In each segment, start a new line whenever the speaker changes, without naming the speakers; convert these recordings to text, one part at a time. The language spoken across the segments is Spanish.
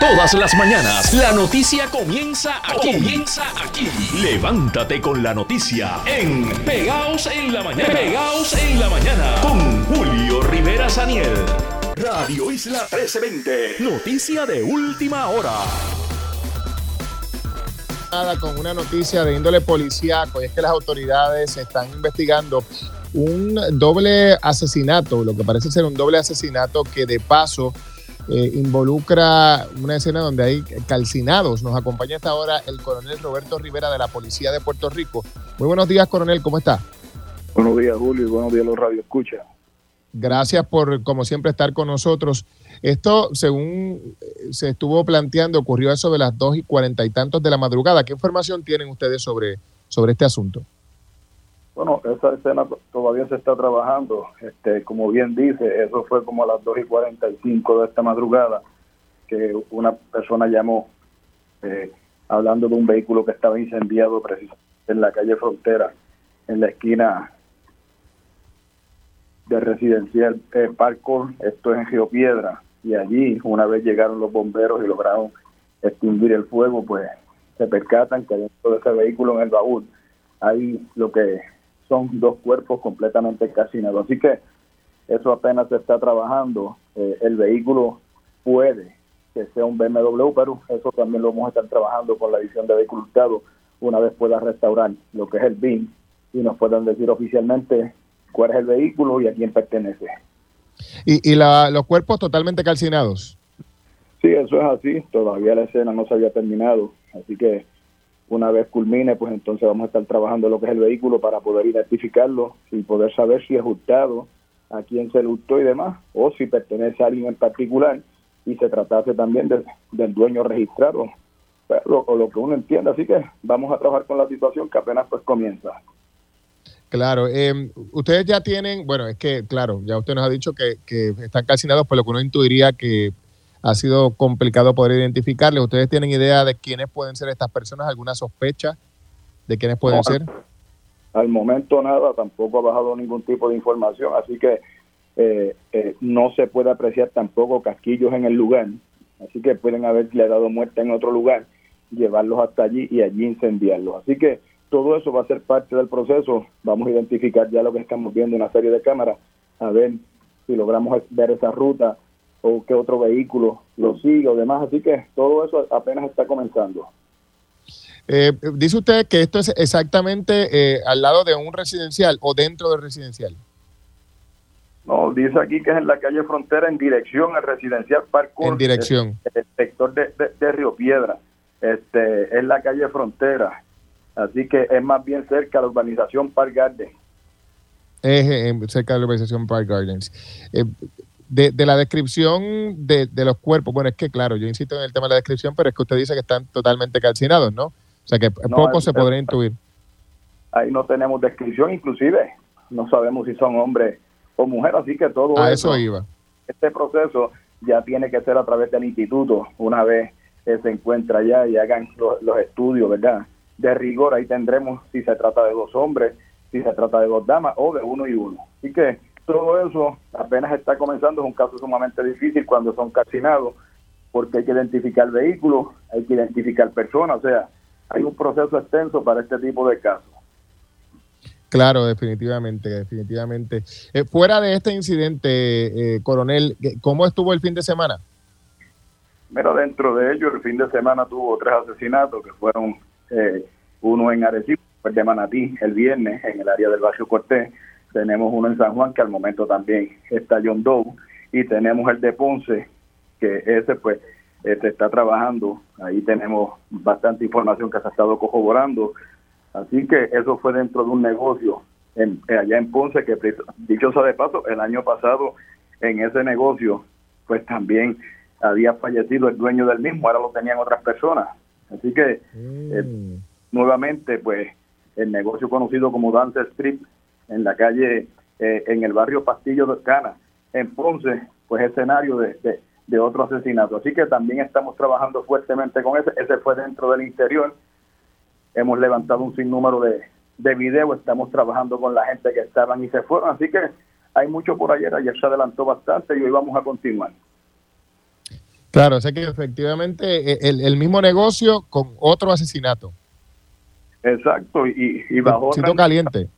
Todas las mañanas, la noticia comienza aquí. Comienza aquí. Levántate con la noticia en Pegaos en la Mañana. Pegaos en la Mañana con Julio Rivera Saniel. Radio Isla 1320. Noticia de última hora.
Con una noticia de índole policíaco, y es que las autoridades están investigando un doble asesinato, lo que parece ser un doble asesinato que de paso eh, involucra una escena donde hay calcinados. Nos acompaña hasta ahora el coronel Roberto Rivera de la Policía de Puerto Rico. Muy buenos días, coronel, ¿cómo está?
Buenos días, Julio, y buenos días, los Radio Escucha.
Gracias por, como siempre, estar con nosotros. Esto, según se estuvo planteando, ocurrió eso de las dos y cuarenta y tantos de la madrugada. ¿Qué información tienen ustedes sobre, sobre este asunto?
Bueno, esa escena todavía se está trabajando. Este, como bien dice, eso fue como a las 2 y 45 de esta madrugada que una persona llamó eh, hablando de un vehículo que estaba incendiado precisamente en la calle Frontera, en la esquina de residencial eh, Parkour, esto es en Geopiedra, y allí una vez llegaron los bomberos y lograron extinguir el fuego, pues se percatan que dentro de ese vehículo en el baúl hay lo que son dos cuerpos completamente calcinados. Así que eso apenas se está trabajando. Eh, el vehículo puede que sea un BMW, pero eso también lo vamos a estar trabajando con la edición de vehículo una vez pueda restaurar lo que es el BIN y nos puedan decir oficialmente cuál es el vehículo y a quién pertenece.
¿Y, y los cuerpos totalmente calcinados?
Sí, eso es así. Todavía la escena no se había terminado. Así que una vez culmine, pues entonces vamos a estar trabajando lo que es el vehículo para poder identificarlo y poder saber si es hurtado, a quién se le hurtó y demás, o si pertenece a alguien en particular y se tratase también del dueño registrado, pero, o lo que uno entienda. Así que vamos a trabajar con la situación que apenas pues comienza.
Claro, eh, ustedes ya tienen, bueno, es que, claro, ya usted nos ha dicho que, que están calcinados, por lo que uno intuiría que ha sido complicado poder identificarles. ¿Ustedes tienen idea de quiénes pueden ser estas personas? ¿Alguna sospecha de quiénes pueden ser?
Al momento nada, tampoco ha bajado ningún tipo de información, así que eh, eh, no se puede apreciar tampoco casquillos en el lugar, así que pueden haberle dado muerte en otro lugar, llevarlos hasta allí y allí incendiarlos. Así que todo eso va a ser parte del proceso. Vamos a identificar ya lo que estamos viendo en una serie de cámaras, a ver si logramos ver esa ruta o que otro vehículo lo siga o demás. Así que todo eso apenas está comenzando.
Eh, dice usted que esto es exactamente eh, al lado de un residencial o dentro del residencial.
No, dice aquí que es en la calle Frontera en dirección al residencial Parque.
En dirección.
El, sector de, de, Río Piedra. Este, es la calle Frontera. Así que es más bien cerca de la urbanización Park Gardens.
Es cerca de la urbanización Park Gardens. Eh, de, de la descripción de, de, los cuerpos, bueno, es que claro, yo insisto en el tema de la descripción, pero es que usted dice que están totalmente calcinados, ¿no? O sea que poco se podría intuir.
Ahí no tenemos descripción, inclusive no sabemos si son hombres o mujeres, así que todo
a eso, iba.
Este proceso ya tiene que ser a través del instituto, una vez se encuentra allá y hagan los, los estudios, ¿verdad? De rigor, ahí tendremos si se trata de dos hombres, si se trata de dos damas o de uno y uno. Así que todo eso apenas está comenzando, es un caso sumamente difícil cuando son calcinados, porque hay que identificar vehículos, hay que identificar personas, o sea, hay un proceso extenso para este tipo de casos.
Claro, definitivamente, definitivamente. Eh, fuera de este incidente, eh, coronel, ¿cómo estuvo el fin de semana?
Mira, dentro de ello, el fin de semana tuvo tres asesinatos que fueron eh, uno en Arecibo, el de Manatí, el viernes, en el área del barrio Cortés, tenemos uno en San Juan que al momento también está John Doe y tenemos el de Ponce que ese pues se este, está trabajando. Ahí tenemos bastante información que se ha estado corroborando. Así que eso fue dentro de un negocio en, allá en Ponce que dicho sea de paso el año pasado en ese negocio pues también había fallecido el dueño del mismo ahora lo tenían otras personas. Así que eh, mm. nuevamente pues el negocio conocido como Dance Street en la calle, eh, en el barrio Pastillo de Cana, en Ponce, pues escenario de, de, otro asesinato. Así que también estamos trabajando fuertemente con ese. Ese fue dentro del interior. Hemos levantado un sinnúmero de, de videos, estamos trabajando con la gente que estaban y se fueron. Así que hay mucho por ayer, ayer se adelantó bastante y hoy vamos a continuar.
Claro, sé que efectivamente eh, el, mismo negocio con otro asesinato.
Exacto, y, y bajo...
Siento caliente.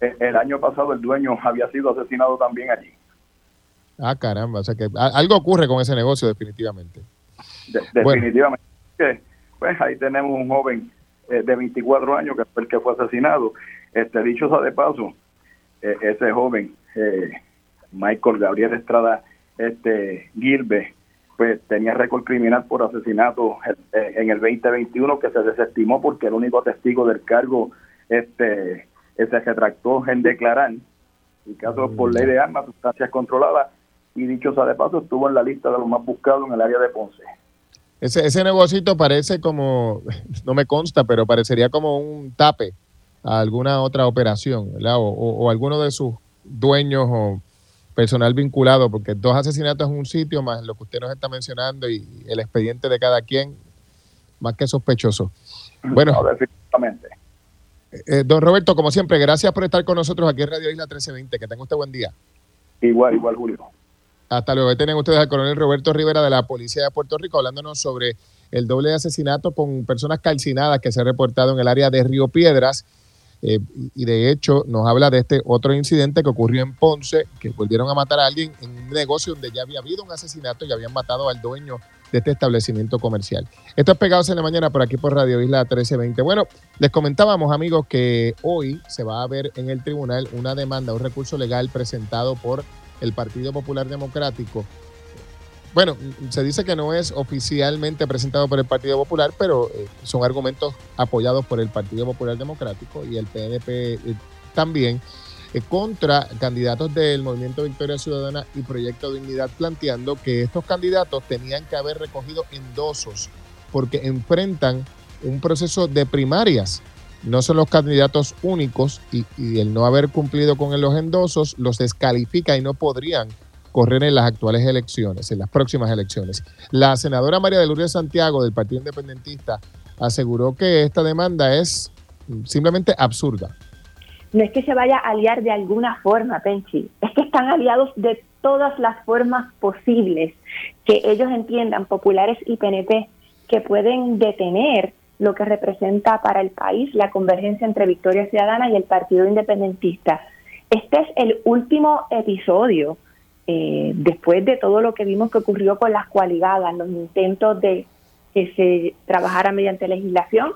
El año pasado el dueño había sido asesinado también allí.
Ah, caramba, o sea que algo ocurre con ese negocio definitivamente.
definitivamente. Pues ahí tenemos un joven eh, de 24 años que fue el que fue asesinado. Este dicho sea de paso, eh, ese joven, eh, Michael Gabriel Estrada este Gilbe, pues tenía récord criminal por asesinato en el 2021 que se desestimó porque el único testigo del cargo este se retractó en declarar y caso por ley de armas, sustancias controladas y dicho sea de paso estuvo en la lista de los más buscados en el área de Ponce.
Ese, ese negocito parece como, no me consta, pero parecería como un tape a alguna otra operación, ¿verdad? O, o, alguno de sus dueños o personal vinculado, porque dos asesinatos en un sitio, más lo que usted nos está mencionando y el expediente de cada quien, más que sospechoso. Bueno, definitivamente. Eh, don Roberto, como siempre, gracias por estar con nosotros aquí en Radio Isla 1320. Que tenga usted buen día.
Igual, igual, Julio.
Hasta luego. Tienen ustedes al coronel Roberto Rivera de la Policía de Puerto Rico hablándonos sobre el doble asesinato con personas calcinadas que se ha reportado en el área de Río Piedras. Eh, y de hecho nos habla de este otro incidente que ocurrió en Ponce, que volvieron a matar a alguien en un negocio donde ya había habido un asesinato y habían matado al dueño de este establecimiento comercial. Esto es Pegados en la Mañana por aquí por Radio Isla 1320. Bueno, les comentábamos amigos que hoy se va a ver en el tribunal una demanda, un recurso legal presentado por el Partido Popular Democrático. Bueno, se dice que no es oficialmente presentado por el Partido Popular, pero eh, son argumentos apoyados por el Partido Popular Democrático y el PNP eh, también contra candidatos del Movimiento Victoria Ciudadana y Proyecto Dignidad, planteando que estos candidatos tenían que haber recogido endosos porque enfrentan un proceso de primarias no son los candidatos únicos y, el no haber cumplido con los endosos los descalifica y no podrían correr en las actuales elecciones, en las próximas elecciones. La senadora María de Lourdes Santiago del Partido Independentista aseguró que esta demanda es simplemente absurda.
No es que se vaya a aliar de alguna forma, Penchi, es que están aliados de todas las formas posibles que ellos entiendan, populares y PNP, que pueden detener lo que representa para el país la convergencia entre Victoria Ciudadana y el Partido Independentista. Este es el último episodio, eh, después de todo lo que vimos que ocurrió con las cualigadas, los intentos de que se trabajara mediante legislación,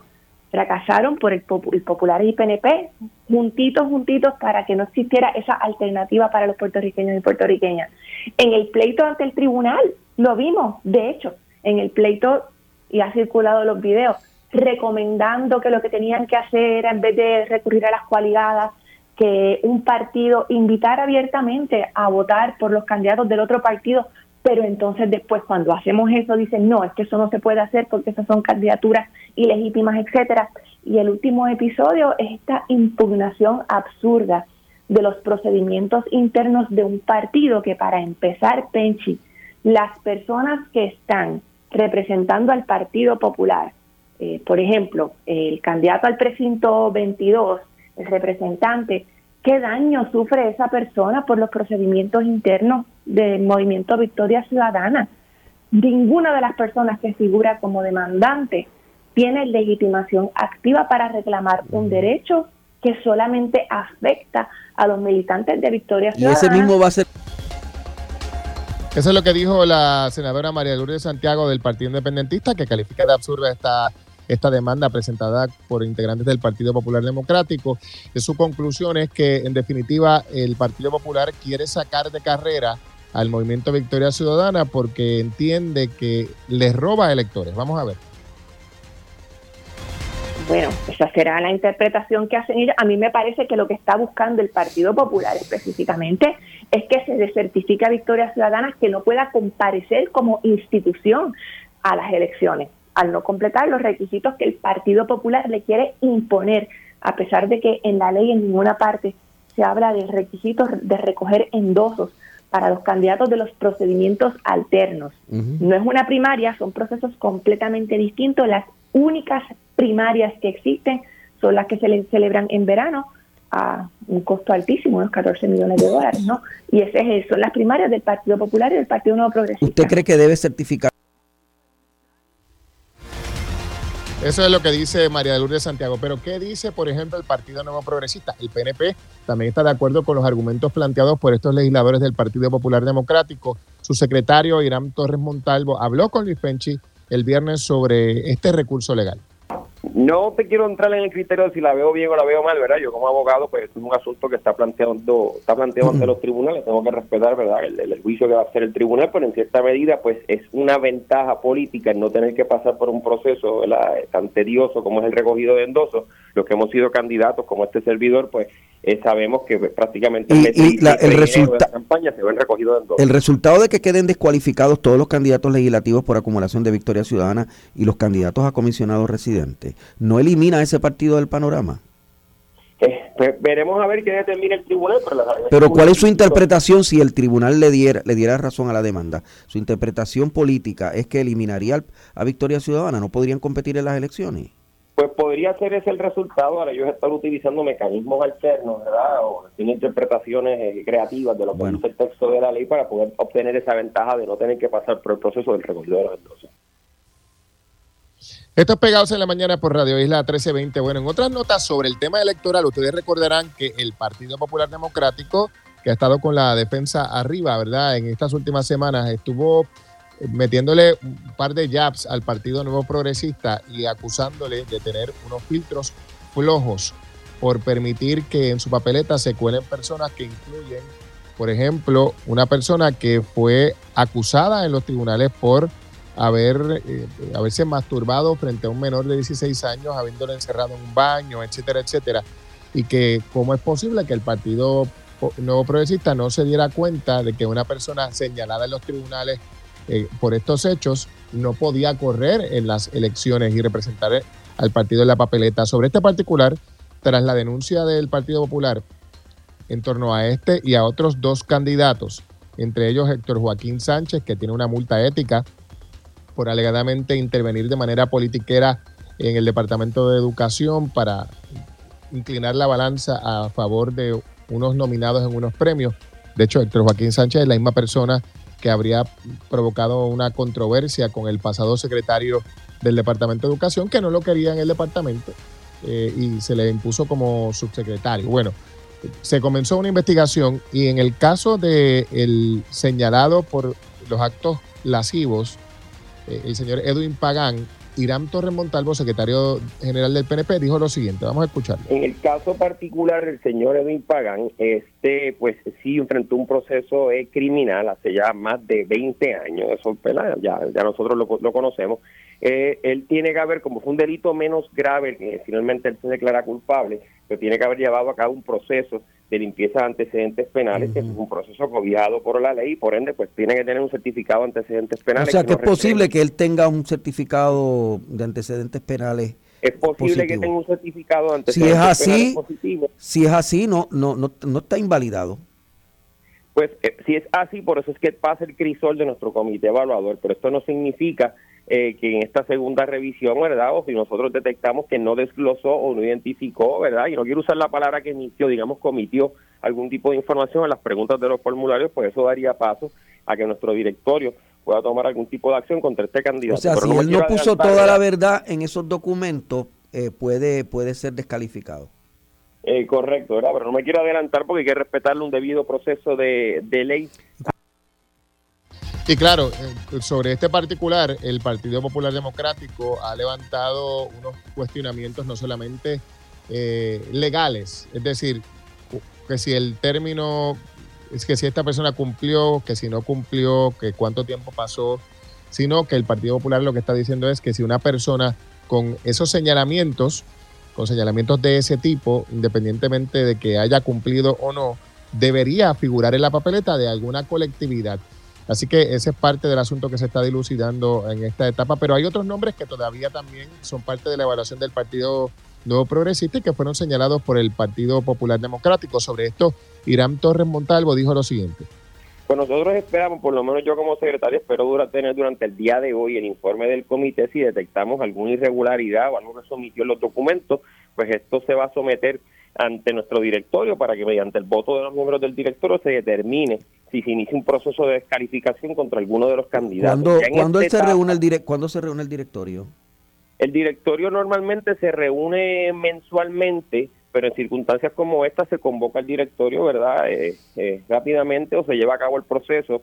fracasaron por el, el Popular y PNP, juntitos, juntitos, para que no existiera esa alternativa para los puertorriqueños y puertorriqueñas. En el pleito ante el tribunal, lo vimos, de hecho, en el pleito, y ha circulado los videos, recomendando que lo que tenían que hacer era, en vez de recurrir a las cualidades, que un partido invitara abiertamente a votar por los candidatos del otro partido, pero entonces después cuando hacemos eso dicen, no, es que eso no se puede hacer porque esas son candidaturas ilegítimas, etcétera. Y el último episodio es esta impugnación absurda de los procedimientos internos de un partido que para empezar, Penchi, las personas que están representando al Partido Popular, eh, por ejemplo, el candidato al precinto 22, el representante, ¿qué daño sufre esa persona por los procedimientos internos del movimiento Victoria Ciudadana? Ninguna de las personas que figura como demandante tiene legitimación activa para reclamar un derecho que solamente afecta a los militantes de Victoria Ciudadana.
Y ese mismo va a ser eso es lo que dijo la senadora María Lourdes Santiago del Partido Independentista, que califica de absurda esta esta demanda presentada por integrantes del Partido Popular Democrático. De su conclusión es que, en definitiva, el Partido Popular quiere sacar de carrera al movimiento Victoria Ciudadana porque entiende que les roba electores. Vamos a ver.
Bueno, esa será la interpretación que hacen ellos. A mí me parece que lo que está buscando el Partido Popular específicamente es que se desertifique a Victoria Ciudadana que no pueda comparecer como institución a las elecciones al no completar los requisitos que el Partido Popular le quiere imponer, a pesar de que en la ley en ninguna parte se habla de requisitos de recoger endosos para los candidatos de los procedimientos alternos. No es una primaria, son procesos completamente distintos. Las únicas primarias que existen son las que se celebran en verano a un costo altísimo, unos 14 millones de dólares, ¿no? Y ese es, son las primarias del Partido Popular y del Partido Nuevo Progresista.
¿Usted cree que debe certificar?
Eso es lo que dice María de Lourdes Santiago. Pero ¿qué dice, por ejemplo, el Partido Nuevo Progresista? El PNP también está de acuerdo con los argumentos planteados por estos legisladores del Partido Popular Democrático. Su secretario, Irán Torres Montalvo, habló con Luis Penchi el viernes sobre este recurso legal.
No te quiero entrar en el criterio de si la veo bien o la veo mal, ¿verdad? Yo como abogado, pues es un asunto que está planteando, está planteado ante los tribunales, tengo que respetar, ¿verdad? El, juicio que va a hacer el tribunal, pero en cierta medida, pues es una ventaja política el no tener que pasar por un proceso, ¿verdad? Tan tedioso como es el recogido de endosos. Los que hemos sido candidatos, como este servidor, pues eh, sabemos que prácticamente
el, resultado el resultado de que queden descualificados todos los candidatos legislativos por acumulación de victoria ciudadana y los candidatos a comisionados residentes no elimina ese partido del panorama
eh, pues, veremos a ver qué determina el tribunal
pero, cuál es su interpretación si el tribunal le diera le diera razón a la demanda su interpretación política es que eliminaría a victoria ciudadana no podrían competir en las elecciones
pues podría ser ese el resultado. Ahora ellos están utilizando mecanismos alternos, ¿verdad? O tienen interpretaciones eh, creativas de lo que dice el texto de la ley para poder obtener esa ventaja de no tener que pasar por el proceso del recogido de los endosos.
Estos pegados en la mañana por Radio Isla 1320. Bueno, en otras notas sobre el tema electoral, ustedes recordarán que el Partido Popular Democrático, que ha estado con la defensa arriba, ¿verdad? En estas últimas semanas estuvo metiéndole un par de jabs al Partido Nuevo Progresista y acusándole de tener unos filtros flojos por permitir que en su papeleta se cuelen personas que incluyen, por ejemplo, una persona que fue acusada en los tribunales por haber, eh, haberse masturbado frente a un menor de 16 años, habiéndolo encerrado en un baño, etcétera, etcétera. Y que cómo es posible que el Partido Nuevo Progresista no se diera cuenta de que una persona señalada en los tribunales eh, por estos hechos no podía correr en las elecciones y representar al partido en la papeleta. Sobre este particular, tras la denuncia del Partido Popular en torno a este y a otros dos candidatos, entre ellos Héctor Joaquín Sánchez, que tiene una multa ética por alegadamente intervenir de manera politiquera en el Departamento de Educación para inclinar la balanza a favor de unos nominados en unos premios. De hecho, Héctor Joaquín Sánchez es la misma persona que habría provocado una controversia con el pasado secretario del Departamento de Educación, que no lo quería en el departamento eh, y se le impuso como subsecretario. Bueno, se comenzó una investigación y en el caso del el señalado por los actos lascivos, eh, el señor Edwin Pagán, Irán Torres Montalvo, secretario general del PNP, dijo lo siguiente, vamos a escucharlo.
En el caso particular del señor Edwin Pagán, este, pues sí enfrentó un proceso eh, criminal hace ya más de 20 años, eso ya, ya nosotros lo, lo conocemos. Eh, él tiene que haber, como fue un delito menos grave, que finalmente él se declara culpable, tiene que haber llevado a cabo un proceso de limpieza de antecedentes penales, que es un proceso cobiado por la ley, y por ende, pues tiene que tener un certificado de antecedentes penales.
O sea, que, es posible que él tenga un certificado de antecedentes penales.
Es posible que tenga un certificado de
antecedentes si es así, penales Si es así, no, no, no, no está invalidado.
Pues eh, si es así, por eso es que pasa el crisol de nuestro comité evaluador, pero esto no significa eh, que en esta segunda revisión, ¿verdad? O si nosotros detectamos que no desglosó o no identificó, ¿verdad? Y no quiero usar la palabra que emitió, digamos, comitió algún tipo de información en las preguntas de los formularios, pues eso daría paso a que nuestro directorio pueda tomar algún tipo de acción contra este candidato. O
sea, si él no puso toda la verdad en esos documentos, eh, puede, puede ser descalificado.
Eh, correcto, ¿verdad? Pero no me quiero adelantar porque hay que respetarle un debido proceso de, de ley
y claro, eh, sobre este particular, el Partido Popular Democrático ha levantado unos cuestionamientos no solamente eh, legales, es decir, que si el término, es que si esta persona cumplió, que si no cumplió, que cuánto tiempo pasó, sino que el Partido Popular lo que está diciendo es que si una persona con esos señalamientos, con señalamientos de ese tipo, independientemente de que haya cumplido o no, debería figurar en la papeleta de alguna colectividad. Así que ese es parte del asunto que se está dilucidando en esta etapa, pero hay otros nombres que todavía también son parte de la evaluación del Partido Nuevo Progresista y que fueron señalados por el Partido Popular Democrático. Sobre esto, Irán Torres Montalvo dijo lo siguiente.
Pues nosotros esperamos, por lo menos yo como secretario, espero tener durante el día de hoy el informe del comité si detectamos alguna irregularidad o algo que sometió en los documentos, pues esto se va a someter ante nuestro directorio para que mediante el voto de los miembros del directorio se determine si se inicia un proceso de descalificación contra alguno de los candidatos.
¿Cuándo, se, reúne el ¿cuándo se reúne el directorio?
El directorio normalmente se reúne mensualmente, pero en circunstancias como esta se convoca el directorio, ¿verdad? Eh, eh, rápidamente o se lleva a cabo el proceso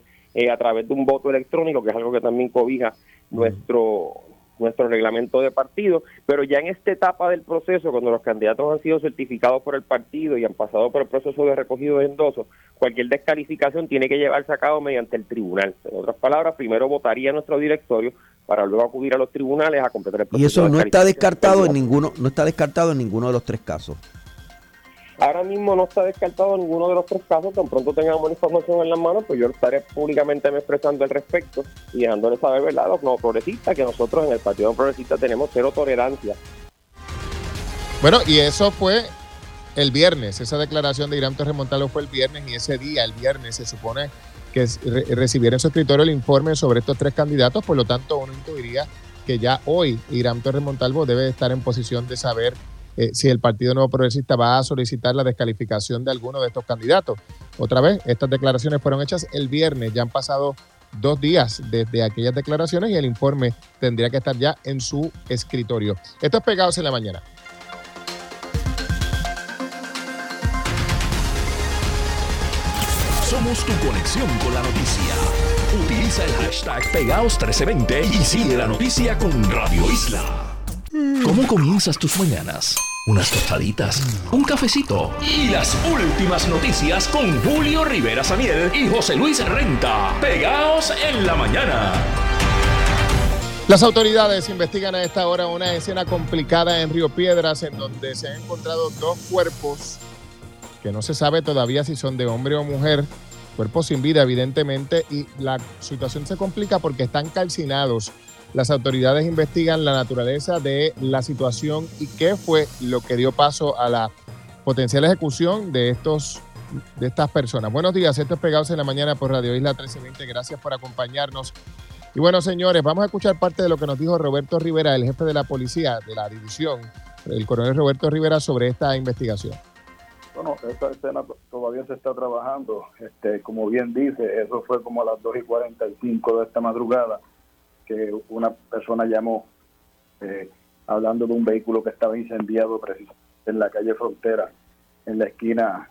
a través de un voto electrónico, que es algo que también cobija nuestro nuestro reglamento de partido, pero ya en esta etapa del proceso, cuando los candidatos han sido certificados por el partido y han pasado por el proceso de recogido de endosos, cualquier descalificación tiene que llevarse a cabo mediante el tribunal. En otras palabras, primero votaría nuestro directorio para luego acudir a los tribunales a completar el proceso.
Y eso no está descartado en ninguno, no está descartado en ninguno de los tres casos.
Ahora mismo no está descartado ninguno de los tres casos. Tan pronto tengamos la información en las manos, pues yo estaré públicamente expresando al respecto y dejándole saber, ¿verdad?, los no progresistas, que nosotros en el Partido Progresista tenemos cero tolerancia.
Bueno, y eso fue el viernes. Esa declaración de Irán Torres fue el viernes y ese día, el viernes, se supone que recibieron en su escritorio el informe sobre estos tres candidatos. Por lo tanto, uno intuiría que ya hoy Irán Torres debe estar en posición de saber eh, si el Partido Nuevo Progresista va a solicitar la descalificación de alguno de estos candidatos. Otra vez, estas declaraciones fueron hechas el viernes, ya han pasado dos días desde aquellas declaraciones y el informe tendría que estar ya en su escritorio. Esto es Pegados en la Mañana.
Somos tu conexión con la noticia. Utiliza el hashtag Pegaos1320 y sigue la noticia con Radio Isla. ¿Cómo comienzas tus mañanas? Unas tostaditas, un cafecito y las últimas noticias con Julio Rivera Samiel y José Luis Renta. Pegaos en la mañana.
Las autoridades investigan a esta hora una escena complicada en Río Piedras en donde se han encontrado dos cuerpos que no se sabe todavía si son de hombre o mujer, cuerpos sin vida evidentemente, y la situación se complica porque están calcinados las autoridades investigan la naturaleza de la situación y qué fue lo que dio paso a la potencial ejecución de estos de estas personas. Buenos días, esto es Pegados en la Mañana por Radio Isla 1320. Gracias por acompañarnos. Y bueno, señores, vamos a escuchar parte de lo que nos dijo Roberto Rivera, el jefe de la policía de la división, el coronel Roberto Rivera, sobre esta investigación.
Bueno, esta escena todavía se está trabajando. Este, como bien dice, eso fue como a las 2 y 45 de esta madrugada que una persona llamó eh, hablando de un vehículo que estaba incendiado precisamente en la calle Frontera, en la esquina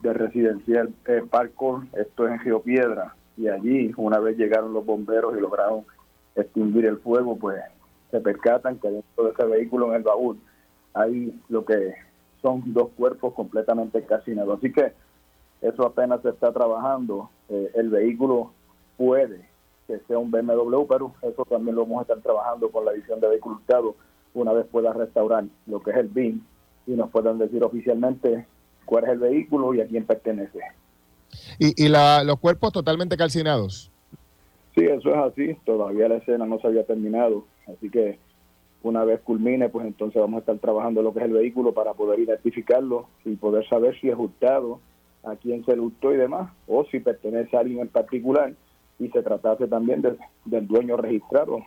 de residencial eh, esto es en Geopiedra, y allí una vez llegaron los bomberos y lograron extinguir el fuego, pues se percatan que dentro de ese vehículo en el baúl hay lo que son dos cuerpos completamente calcinados. Así que eso apenas se está trabajando. Eh, el vehículo puede que sea un BMW, pero eso también lo vamos a estar trabajando con la edición de vehículos usados una vez pueda restaurar lo que es el BIN y nos puedan decir oficialmente cuál es el vehículo y a quién pertenece.
¿Y, y la, los cuerpos totalmente calcinados?
Sí, eso es así. Todavía la escena no se había terminado. Así que una vez culmine, pues entonces vamos a estar trabajando lo que es el vehículo para poder identificarlo y poder saber si es hurtado, a quién se le hurtó y demás, o si pertenece a alguien en particular y se tratase también del dueño registrado,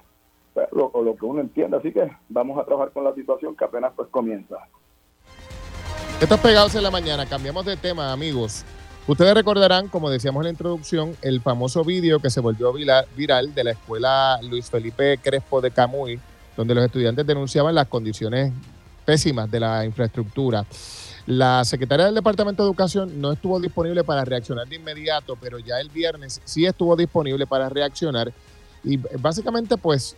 o lo que uno entiende. Así que vamos a trabajar con la situación que apenas pues comienza.
Estos pegados en la mañana, cambiamos de tema, amigos. Ustedes recordarán, como decíamos en la introducción, el famoso vídeo que se volvió viral de la escuela Luis Felipe Crespo de Camuy, donde los estudiantes denunciaban las condiciones pésimas de la infraestructura. La secretaria del Departamento de Educación no estuvo disponible para reaccionar de inmediato, pero ya el viernes sí estuvo disponible para reaccionar y básicamente pues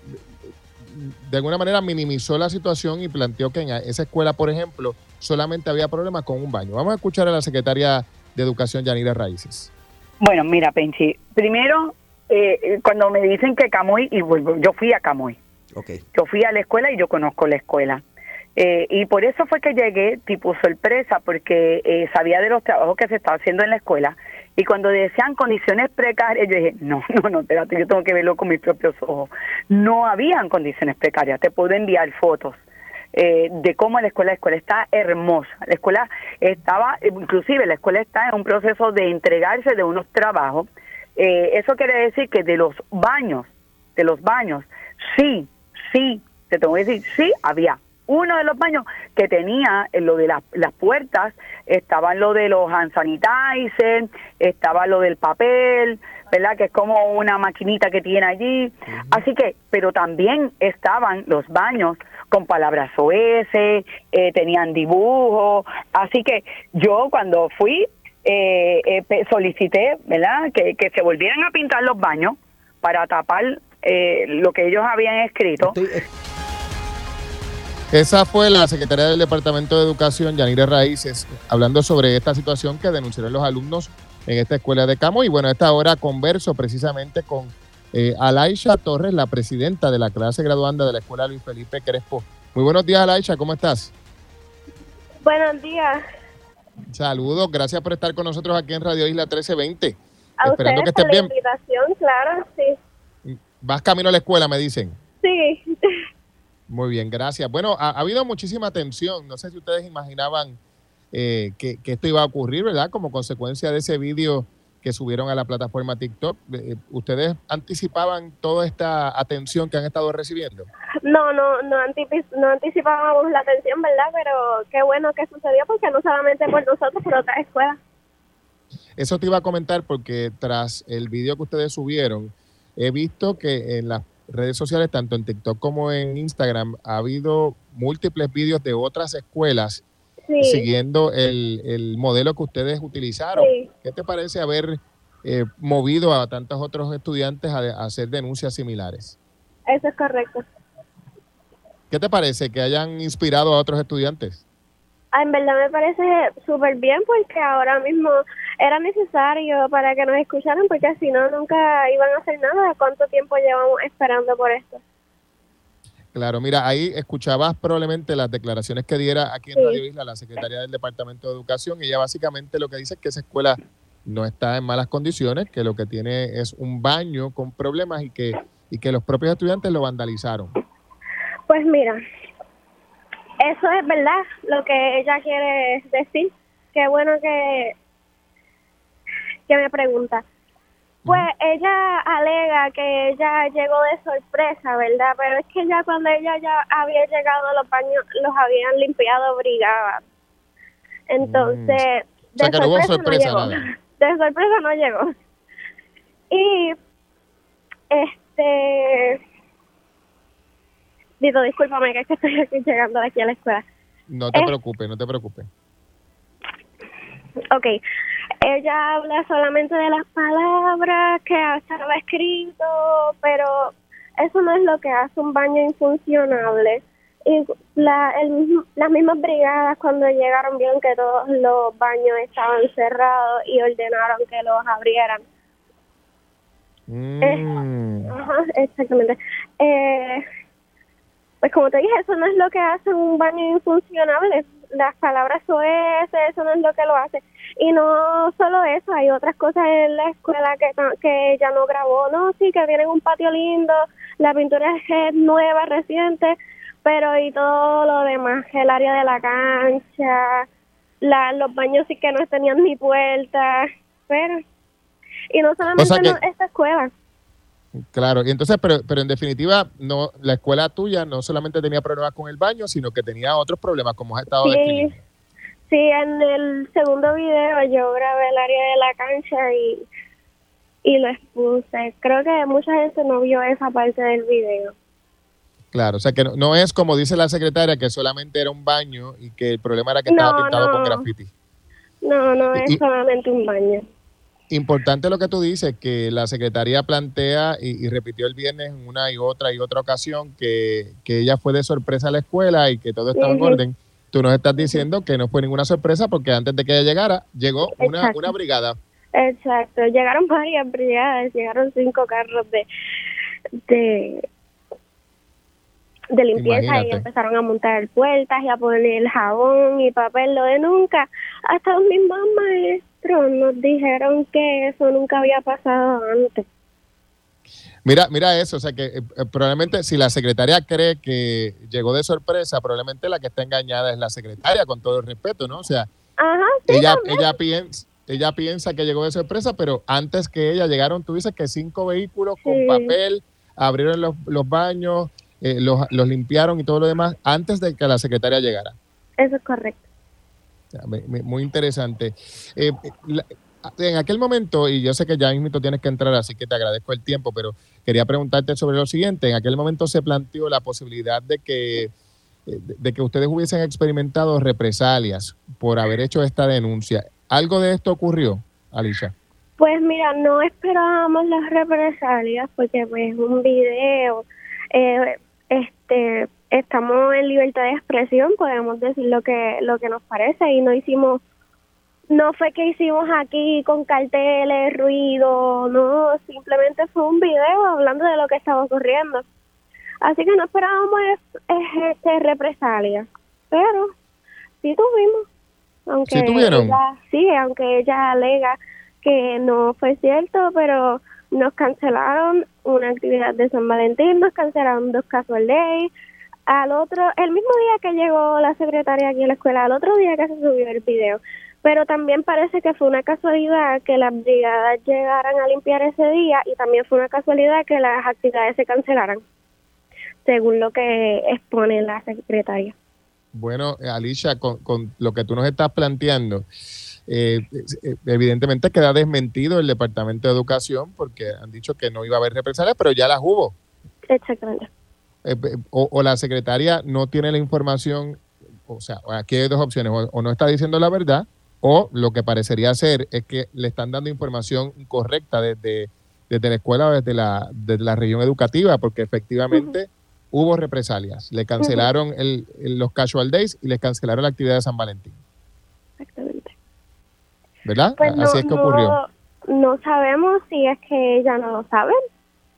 de alguna manera minimizó la situación y planteó que en esa escuela, por ejemplo, solamente había problemas con un baño. Vamos a escuchar a la secretaria de Educación, Yanira Raíces.
Bueno, mira, Penchi, primero, eh, cuando me dicen que Camuy, y yo fui a Camuy. Okay. Yo fui a la escuela y yo conozco la escuela. Eh, y por eso fue que llegué tipo sorpresa, porque eh, sabía de los trabajos que se estaba haciendo en la escuela. Y cuando decían condiciones precarias, yo dije, no, no, no, espérate, yo tengo que verlo con mis propios ojos. No habían condiciones precarias, te puedo enviar fotos. Eh, de cómo la escuela, la escuela está hermosa. La escuela estaba, inclusive la escuela está en un proceso de entregarse de unos trabajos. eso quiere decir que de los baños, de los baños, sí, sí, te tengo que decir, sí había uno de los baños que tenía lo de las, las puertas, estaba lo de los hand sanitizer, estaba lo del papel, ¿verdad? Que es como una maquinita que tiene allí. Así que, pero también estaban los baños con palabras OS, eh, tenían dibujos. Así que yo cuando fui, eh, eh, solicité, ¿verdad? Que, que se volvieran a pintar los baños para tapar eh, lo que ellos habían escrito.
Esa fue la secretaria del Departamento de Educación, Yanire Raíces, hablando sobre esta situación que denunciaron los alumnos en esta escuela de Camo. Y bueno, a esta hora converso precisamente con eh, Alaisha Torres, la presidenta de la clase graduanda de la escuela Luis Felipe Crespo. Muy buenos días, Alaisha, ¿cómo estás?
Buenos días.
Saludos, gracias por estar con nosotros aquí en Radio Isla 1320.
A Esperando que estés por la invitación, claro, sí.
Vas camino a la escuela, me dicen.
Sí.
Muy bien, gracias. Bueno, ha, habido muchísima tensión. No sé si ustedes imaginaban eh, que, esto iba a ocurrir, ¿verdad? Como consecuencia de ese vídeo que subieron a la plataforma TikTok. Eh, ¿Ustedes anticipaban toda esta atención que han estado recibiendo?
No, no, no, no anticipábamos la atención, ¿verdad? Pero qué bueno que sucedió porque no solamente por nosotros, por otras escuelas.
Eso te iba a comentar porque tras el vídeo que ustedes subieron, he visto que en las redes sociales, tanto en TikTok como en Instagram, ha habido múltiples vídeos de otras escuelas siguiendo el, modelo que ustedes utilizaron. ¿Qué te parece haber eh, movido a tantos otros estudiantes a, hacer denuncias similares?
Eso es correcto.
¿Qué te parece que hayan inspirado a otros estudiantes?
Ah, en verdad me parece súper bien porque ahora mismo era necesario para que nos escucharan porque si no nunca iban a hacer nada. ¿Cuánto tiempo llevamos esperando por esto?
Claro, mira, ahí escuchabas probablemente las declaraciones que diera aquí en Radio Isla la secretaria del Departamento de Educación. Ella básicamente lo que dice es que esa escuela no está en malas condiciones, que lo que tiene es un baño con problemas y que, y que los propios estudiantes lo vandalizaron.
Pues mira, eso es verdad lo que ella quiere decir. Qué bueno que, que me pregunta. Pues ella alega que ella llegó de sorpresa, ¿verdad? Pero es que ya cuando ella ya había llegado los baños los habían limpiado brigadas. Entonces,
mm. de sorpresa, no, llegó.
De sorpresa no llegó. Y este Dito, discúlpame que es que estoy aquí llegando aquí a la escuela.
No te preocupes, no te preocupes.
Ok, ella habla solamente de las palabras que estaba escrito, pero eso no es lo que hace un baño infuncionable. Y la, el, las mismas brigadas cuando llegaron vieron que todos los baños estaban cerrados y ordenaron que los abrieran.
Mm.
ajá, exactamente. Eh, pues como te dije, eso no es lo que hace un baño infuncionable. Las palabras OS, eso no es lo que lo hace. Y no solo eso, hay otras cosas en la escuela que, que ella no grabó. No, sí, que tienen un patio lindo, la pintura es nueva, reciente, pero y todo lo demás, el área de la cancha, la, los baños sí que no tenían ni puerta, pero... Y no solamente en esta escuela.
Claro, y entonces, pero, pero en definitiva, no, la escuela tuya no solamente tenía problemas con el baño, sino que tenía otros problemas, como has estado
sí, Sí, en el segundo video yo grabé el área de la cancha y, y lo expuse. Creo que mucha gente no vio esa parte del video.
Claro, o sea que no, es como dice la secretaria, que solamente era un baño y que el problema era que estaba pintado con graffiti.
No, no es solamente un baño.
Importante lo que tú dices, que la Secretaría plantea y, repitió el viernes en una y otra y otra ocasión que, ella fue de sorpresa a la escuela y que todo estaba en orden. Tú nos estás diciendo que no fue ninguna sorpresa porque antes de que ella llegara, llegó una, una brigada.
Exacto, llegaron varias brigadas, llegaron cinco carros de, de, de limpieza y empezaron a montar puertas y a poner jabón y papel, lo de nunca. Hasta los mismos maestros nos dijeron que eso nunca había pasado antes.
Mira, mira eso, o sea que eh, eh, probablemente si la secretaria cree que llegó de sorpresa, probablemente la que está engañada es la secretaria, con todo el respeto, ¿no? O sea, ella, ella piensa, ella piensa que llegó de sorpresa, pero antes que ella llegaron, tú dices que cinco vehículos con papel abrieron los, los baños, los, los limpiaron y todo lo demás antes de que la secretaria llegara.
Eso es correcto.
Muy interesante. Eh, en aquel momento, y yo sé que ya mismo tienes que entrar, así que te agradezco el tiempo, pero quería preguntarte sobre lo siguiente. En aquel momento se planteó la posibilidad de que, eh, de que ustedes hubiesen experimentado represalias por haber hecho esta denuncia. ¿Algo de esto ocurrió, Alicia?
Pues mira, no esperábamos las represalias porque pues un video, eh, este, estamos en libertad de expresión, podemos decir lo que lo que nos parece y no hicimos no fue que hicimos aquí con carteles, ruido, no, simplemente fue un video hablando de lo que estaba ocurriendo. Así que no esperábamos este represalia, pero sí tuvimos. Aunque ¿Sí sí, aunque ella alega que no fue cierto, pero nos cancelaron una actividad de San Valentín, nos cancelaron dos casos ley, al otro, el mismo día que llegó la secretaria aquí a la escuela, al otro día que se subió el video. Pero también parece que fue una casualidad que las brigadas llegaran a limpiar ese día y también fue una casualidad que las actividades se cancelaran, según lo que expone la secretaria.
Bueno, Alicia, con, con lo que tú nos estás planteando, eh, eh, evidentemente queda desmentido el Departamento de Educación porque han dicho que no iba a haber represalias, pero ya las hubo.
Exactamente.
Eh, o, la secretaria no tiene la información, o sea, aquí hay dos opciones, o, no está diciendo la verdad, o lo que parecería ser es que le están dando información incorrecta desde, desde la escuela o desde la, desde la región educativa, porque efectivamente hubo represalias. Le cancelaron el, los casual days y les cancelaron la actividad de San Valentín.
Exactamente.
¿Verdad? Pues Así es que ocurrió.
No, sabemos si es que ya no lo saben.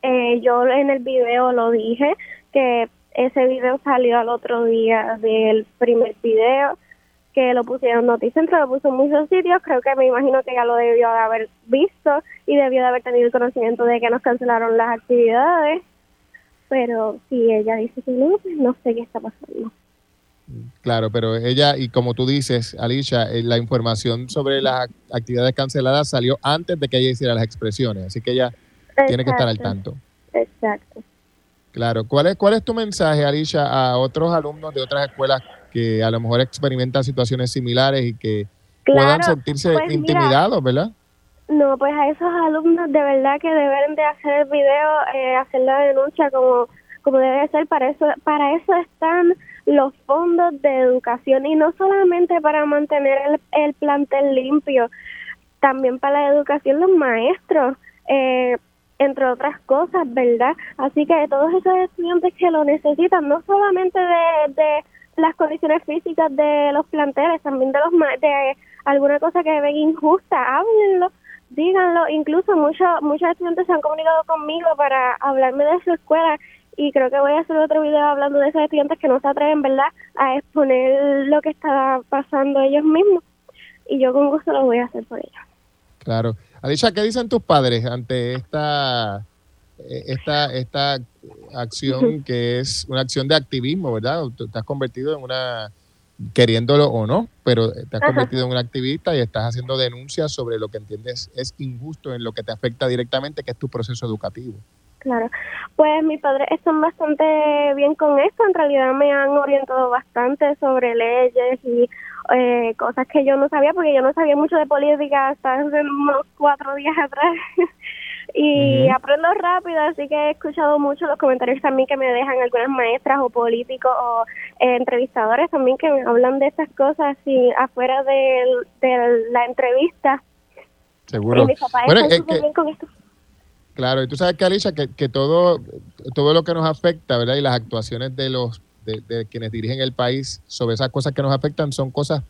Eh, yo en el video lo dije, que ese video salió al otro día del primer video que lo pusieron Noticentro, lo puso en muchos sitios, creo que me imagino que ya lo debió de haber visto y debió de haber tenido el conocimiento de que nos cancelaron las actividades, pero si ella dice que no, pues no sé qué está pasando.
Claro, pero ella, y como tú dices, Alicia, eh, la información sobre las actividades canceladas salió antes de que ella hiciera las expresiones, así que ella tiene que estar al tanto.
Exacto.
Claro. ¿Cuál es, ¿Cuál es tu mensaje, Alicia, a otros alumnos de otras escuelas que a lo mejor experimentan situaciones similares y que puedan sentirse pues intimidados, verdad?
No, pues a esos alumnos de verdad que deben de hacer el video, eh, hacer la denuncia como, como debe ser. Para eso, para eso están los fondos de educación y no solamente para mantener el, el plantel limpio, también para la educación los maestros. Eh, entre otras cosas, ¿verdad? Así que todos esos estudiantes que lo necesitan, no solamente de, las condiciones físicas de los planteles, también de los de alguna cosa que ven injusta, háblenlo, díganlo. Incluso muchos muchos estudiantes se han comunicado conmigo para hablarme de su escuela y creo que voy a hacer otro video hablando de esos estudiantes que no se atreven, ¿verdad?, a exponer lo que está pasando ellos mismos. Y yo con gusto lo voy a hacer por ellos.
Claro. Alicia, ¿qué dicen tus padres ante esta, eh, esta, esta acción que es una acción de activismo, verdad? Te has convertido en una, queriéndolo o no, pero te has convertido en una activista y estás haciendo denuncias sobre lo que entiendes es injusto en lo que te afecta directamente, que es tu proceso educativo.
Claro, pues mis padres están bastante bien con esto, en realidad me han orientado bastante sobre leyes y eh, cosas que yo no sabía, porque yo no sabía mucho de política hasta hace unos cuatro días atrás. y aprendo rápido, así que he escuchado mucho los comentarios también que me dejan algunas maestras o políticos o eh, entrevistadores también que me hablan de estas cosas y afuera de, la entrevista.
Seguro. bueno, con esto. Claro, y tú sabes que Alicia, que, que todo, todo lo que nos afecta, ¿verdad? Y las actuaciones de los de, quienes dirigen el país sobre esas cosas que nos afectan son cosas,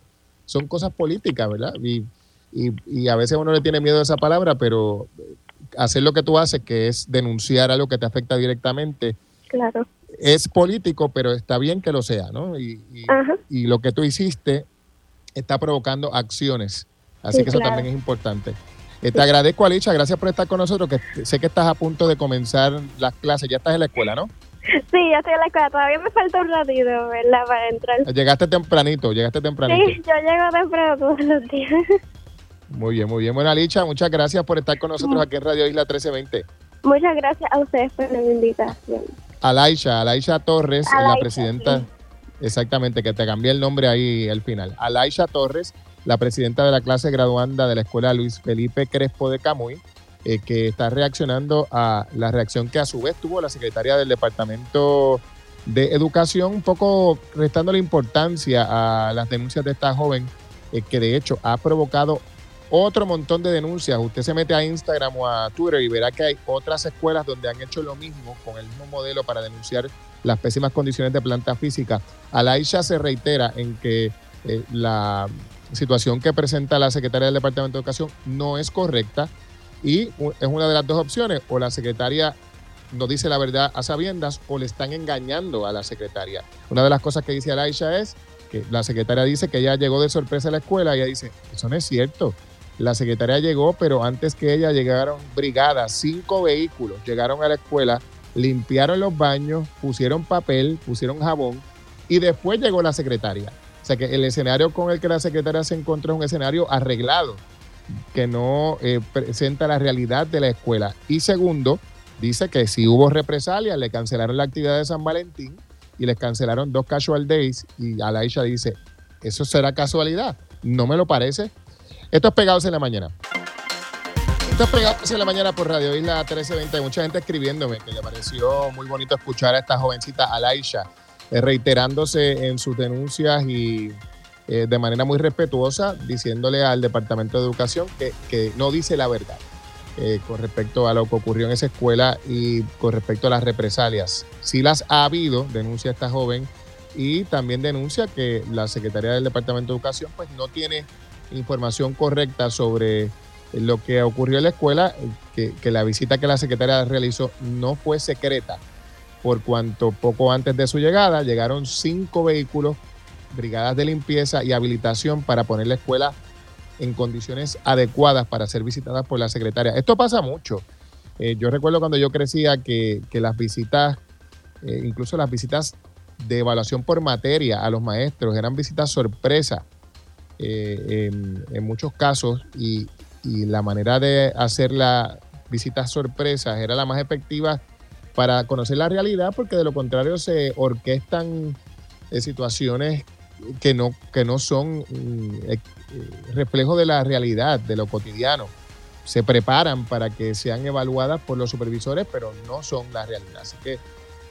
son cosas políticas, ¿verdad? Y, y, a veces uno le tiene miedo a esa palabra, pero hacer lo que tú haces, que es denunciar algo que te afecta directamente,
claro.
es político, pero está bien que lo sea, ¿no? Y, y, lo que tú hiciste está provocando acciones. Así que eso también es importante. Eh, te agradezco, Alicia, gracias por estar con nosotros, que sé que estás a punto de comenzar las clases, ya estás en la escuela, ¿no?
Sí, ya estoy en la escuela. Todavía me falta un ratito, ¿verdad? Para entrar.
Llegaste tempranito, llegaste tempranito.
Sí, yo llego temprano todos los días.
Muy bien, muy bien. Bueno, Alicia, muchas gracias por estar con nosotros aquí en Radio Isla 1320.
Muchas gracias a ustedes por la invitación.
Alaisha, Alaisha Torres, la presidenta, exactamente, que te cambié el nombre ahí al final. Alaisha Torres, la presidenta de la clase graduanda de la escuela Luis Felipe Crespo de Camuy, eh, que está reaccionando a la reacción que a su vez tuvo la secretaria del Departamento de Educación, un poco restando la importancia a las denuncias de esta joven, eh, que de hecho ha provocado otro montón de denuncias. Usted se mete a Instagram o a Twitter y verá que hay otras escuelas donde han hecho lo mismo con el mismo modelo para denunciar las pésimas condiciones de planta física. Alaisha se reitera en que eh, la situación que presenta la secretaria del Departamento de Educación no es correcta y es una de las dos opciones, o la secretaria no dice la verdad a sabiendas o le están engañando a la secretaria. Una de las cosas que dice Alaisha es que la secretaria dice que ella llegó de sorpresa a la escuela y ella dice, eso no es cierto. La secretaria llegó, pero antes que ella llegaron brigadas, cinco vehículos llegaron a la escuela, limpiaron los baños, pusieron papel, pusieron jabón y después llegó la secretaria. O sea que el escenario con el que la secretaria se encontró es un escenario arreglado, que no eh, presenta la realidad de la escuela. Y segundo, dice que si hubo represalias, le cancelaron la actividad de San Valentín y les cancelaron dos casual days. Y Alaisha dice, ¿eso será casualidad? No me lo parece. Esto es Pegados en la Mañana. Esto es Pegados en la Mañana por Radio Isla 1320. Mucha gente escribiéndome que le pareció muy bonito escuchar a esta jovencita Alaisha eh, reiterándose en sus denuncias y eh, de manera muy respetuosa diciéndole al Departamento de Educación que, no dice la verdad eh, con respecto a lo que ocurrió en esa escuela y con respecto a las represalias. Sí las ha habido, denuncia esta joven, y también denuncia que la Secretaría del Departamento de Educación pues no tiene información correcta sobre lo que ocurrió en la escuela, que, la visita que la secretaria realizó no fue secreta, por cuanto poco antes de su llegada llegaron cinco vehículos, brigadas de limpieza y habilitación para poner la escuela en condiciones adecuadas para ser visitadas por la secretaria. Esto pasa mucho. Eh, yo recuerdo cuando yo crecía que, las visitas, eh, incluso las visitas de evaluación por materia a los maestros, eran visitas sorpresa eh, en, muchos casos y, la manera de hacer la visita sorpresas era la más efectiva para conocer la realidad porque de lo contrario se orquestan situaciones que no, que no son mm, eh, reflejo de la realidad, de lo cotidiano. Se preparan para que sean evaluadas por los supervisores, pero no son la realidad. Así que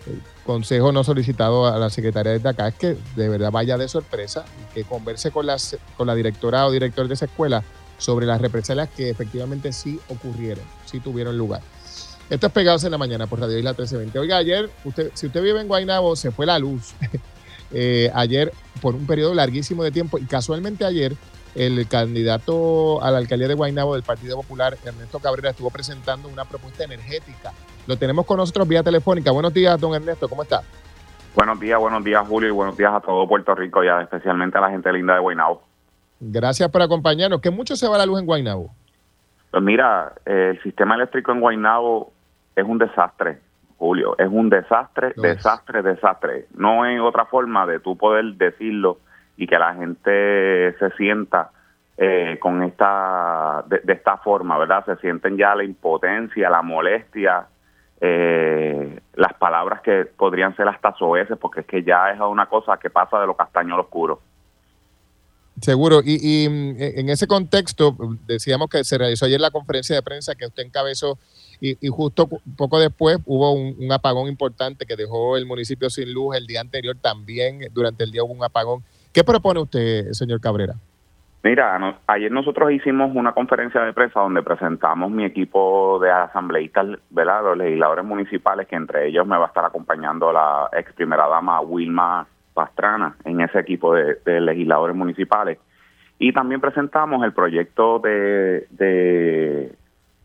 el consejo no solicitado a la secretaria de acá es que de verdad vaya de sorpresa y que converse con, las, con la directora o director de esa escuela sobre las represalias que efectivamente sí ocurrieron, sí tuvieron lugar. Esto es Pegados en la Mañana por Radio Isla 1320. Oiga, ayer, usted, si usted vive en Guaynabo, se fue la luz. Eh, ayer, por un periodo larguísimo de tiempo, y casualmente ayer, el candidato a la alcaldía de Guaynabo del Partido Popular, Ernesto Cabrera, estuvo presentando una propuesta energética lo tenemos con nosotros vía telefónica. Buenos días, don Ernesto, ¿cómo está?
Buenos días, buenos días, Julio, y buenos días a todo Puerto Rico y especialmente a la gente linda de Guaynabo.
Gracias por acompañarnos. ¿Qué mucho se va la luz en Guaynabo?
Pues mira, el sistema eléctrico en Guaynabo es un desastre, Julio. Es un desastre, desastre, desastre. No hay otra forma de tú poder decirlo y que la gente se sienta eh, con esta de, esta forma, ¿verdad? Se sienten ya la impotencia, la molestia eh, las palabras que podrían ser hasta soeces, porque es que ya es una cosa que pasa de lo castaño al oscuro.
Seguro, y, mm, en ese contexto, decíamos que se realizó ayer la conferencia de prensa que usted encabezó y, justo poco después hubo un, apagón importante que dejó el municipio sin luz. El día anterior también, durante el día hubo un apagón. ¿Qué propone usted, señor Cabrera?
Mira, ayer nosotros hicimos una conferencia de prensa donde presentamos mi equipo de asambleístas, ¿verdad? Los legisladores municipales, que entre ellos me va a estar acompañando la ex primera dama Wilma Pastrana en ese equipo de, legisladores municipales. Y también presentamos el proyecto de,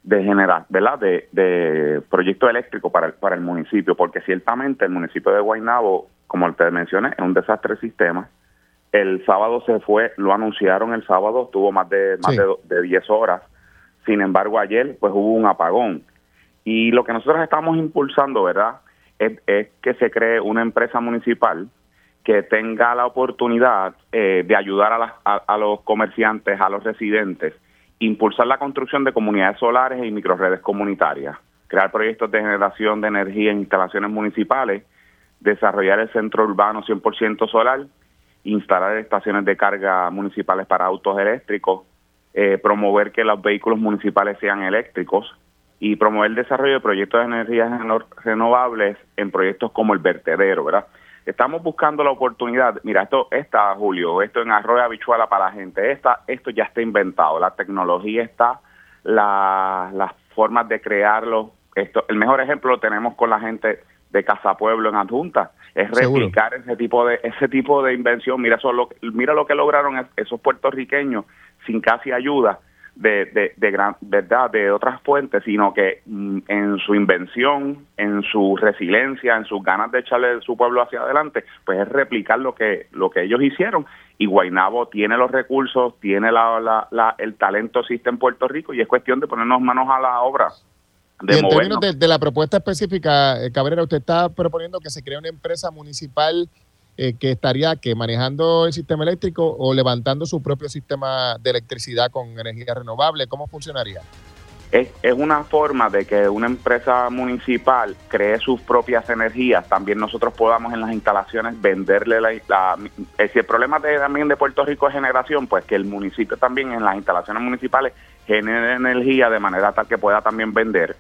de generar, ¿verdad? De, de proyecto eléctrico para el, para el municipio, porque ciertamente el municipio de Guaynabo, como te mencioné, es un desastre de sistema el sábado se fue, lo anunciaron el sábado, tuvo más de más de, 10 horas. Sin embargo, ayer pues hubo un apagón. Y lo que nosotros estamos impulsando, ¿verdad? Es, que se cree una empresa municipal que tenga la oportunidad eh, de ayudar a, a, los comerciantes, a los residentes, impulsar la construcción de comunidades solares y microredes comunitarias. crear proyectos de generación de energía en instalaciones municipales, desarrollar el centro urbano 100% solar, instalar estaciones de carga municipales para autos eléctricos, eh, promover que los vehículos municipales sean eléctricos y promover el desarrollo de proyectos de energías renovables en proyectos como el vertedero, ¿verdad? Estamos buscando la oportunidad. Mira, esto está, Julio, esto en arroyo habichuela para la gente. Esta, esto ya está inventado. La tecnología está, la, las formas de crearlo. Esto, el mejor ejemplo lo tenemos con la gente de Casa Pueblo en Adjunta. Es replicar ese tipo de ese tipo de invención. Mira, solo, mira lo que lograron esos puertorriqueños sin casi ayuda de, de, de gran, verdad de otras fuentes, sino que mm, en su invención, en su resiliencia, en sus ganas de echarle su pueblo hacia adelante, pues es replicar lo que lo que ellos hicieron. Y Guainabo tiene los recursos, tiene la, la, el talento existe en Puerto Rico y es cuestión de ponernos manos a la obra.
De en términos de, la propuesta específica, eh, Cabrera, usted está proponiendo que se cree una empresa municipal eh, que estaría que manejando el sistema eléctrico o levantando su propio sistema de electricidad con energía renovable. ¿Cómo funcionaría?
Es, es, una forma de que una empresa municipal cree sus propias energías. También nosotros podamos en las instalaciones venderle la... la eh, si el problema de, también de Puerto Rico es generación, pues que el municipio también en las instalaciones municipales genere energía de manera tal que pueda también vender.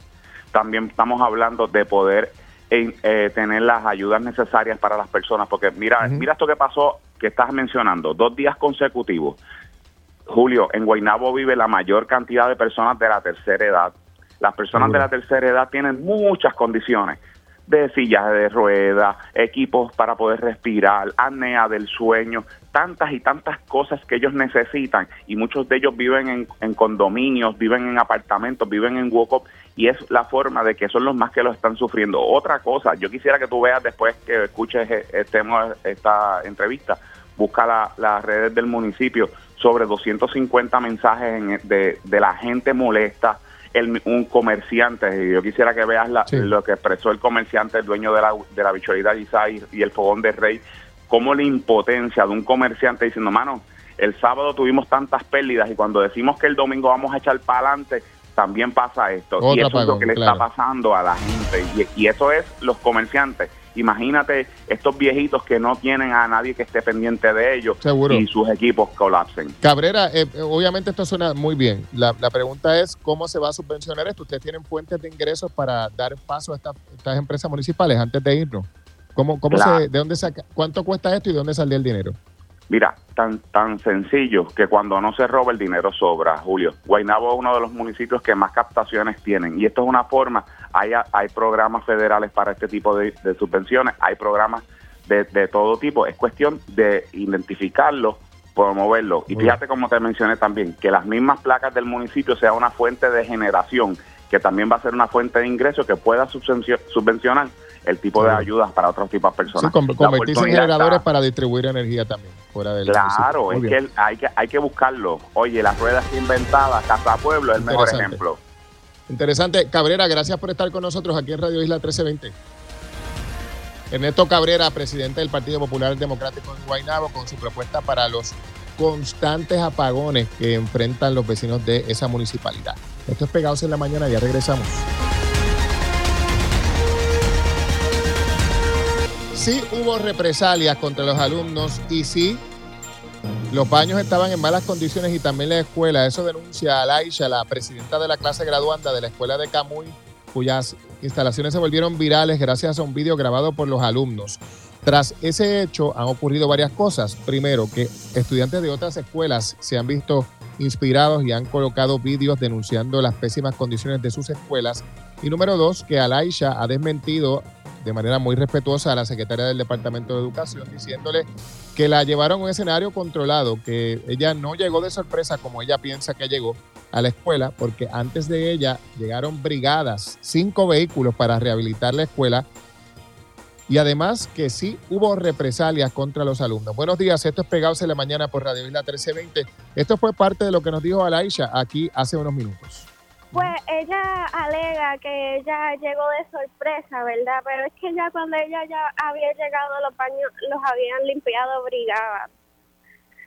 También estamos hablando de poder eh, tener las ayudas necesarias para las personas, porque mira, mira esto que pasó, que estás mencionando, dos días consecutivos. Julio, en Guaynabo vive la mayor cantidad de personas de la tercera edad. Las personas de la tercera edad tienen muchas condiciones de sillas de ruedas, equipos para poder respirar, apnea del sueño, tantas y tantas cosas que ellos necesitan y muchos de ellos viven en, en condominios, viven en apartamentos, viven en walk-up y es la forma de que son los más que lo están sufriendo. Otra cosa, yo quisiera que tú veas después que escuches este, esta entrevista, busca las redes del municipio sobre 250 mensajes de, de la gente molesta, un comerciante, y yo quisiera que veas lo que expresó el comerciante, el dueño de la, de la bichuelita y el fogón de rey, como la impotencia de un comerciante diciendo, mano, el sábado tuvimos tantas pérdidas y cuando decimos que el domingo vamos a echar para adelante, también pasa esto. y eso es lo que le está pasando a la gente. Y, y eso es los comerciantes Imagínate estos viejitos que no tienen a nadie que esté pendiente de ellos y sus equipos colapsen.
Cabrera, eh, eh, obviamente esto suena muy bien. La, pregunta es cómo se va a subvencionar esto. ¿Ustedes tienen fuentes de ingresos para dar paso a estas, empresas municipales antes de irnos? ¿Cómo, cómo se, de dónde saca, ¿Cuánto cuesta esto y de dónde sale el dinero?
Mira, tan tan sencillo que cuando no se roba el dinero sobra, Julio. Guaynabo es uno de los municipios que más captaciones tienen y esto es una forma, hay, hay programas federales para este tipo de, subvenciones, hay programas de, de, todo tipo, es cuestión de identificarlo, promoverlo. Y fíjate como te mencioné también, que las mismas placas del municipio sea una fuente de generación, que también va a ser una fuente de ingreso que pueda subvencionar el tipo de ayudas para otros tipos de personas.
Sí, convertirse en generadores para distribuir energía también. Fuera
claro, es que hay, que hay que buscarlo. Oye, las ruedas inventadas, Casa Pueblo es el mejor ejemplo.
Interesante. Cabrera, gracias por estar con nosotros aquí en Radio Isla 1320. Ernesto Cabrera, presidente del Partido Popular Democrático en Guaynabo, con su propuesta para los constantes apagones que enfrentan los vecinos de esa municipalidad. Esto es Pegados en la Mañana, ya regresamos. Sí hubo represalias contra los alumnos y sí los baños estaban en malas condiciones y también la escuela. Eso denuncia a Laisha, la presidenta de la clase graduanda de la escuela de Camuy, cuyas instalaciones se volvieron virales gracias a un vídeo grabado por los alumnos. Tras ese hecho han ocurrido varias cosas. Primero, que estudiantes de otras escuelas se han visto inspirados y han colocado vídeos denunciando las pésimas condiciones de sus escuelas. Y número dos, que Alaisha ha desmentido de manera muy respetuosa a la secretaria del Departamento de Educación, diciéndole que la llevaron a un escenario controlado, que ella no llegó de sorpresa como ella piensa que llegó a la escuela, porque antes de ella llegaron brigadas, cinco vehículos para rehabilitar la escuela y además que sí hubo represalias contra los alumnos. Buenos días, esto es Pegados en la Mañana por Radio Isla 1320. Esto fue parte de lo que nos dijo Alaisha aquí hace unos minutos.
Pues ella alega que ella llegó de sorpresa, ¿verdad? Pero es que ya cuando ella ya había llegado los baños, los habían limpiado brigada.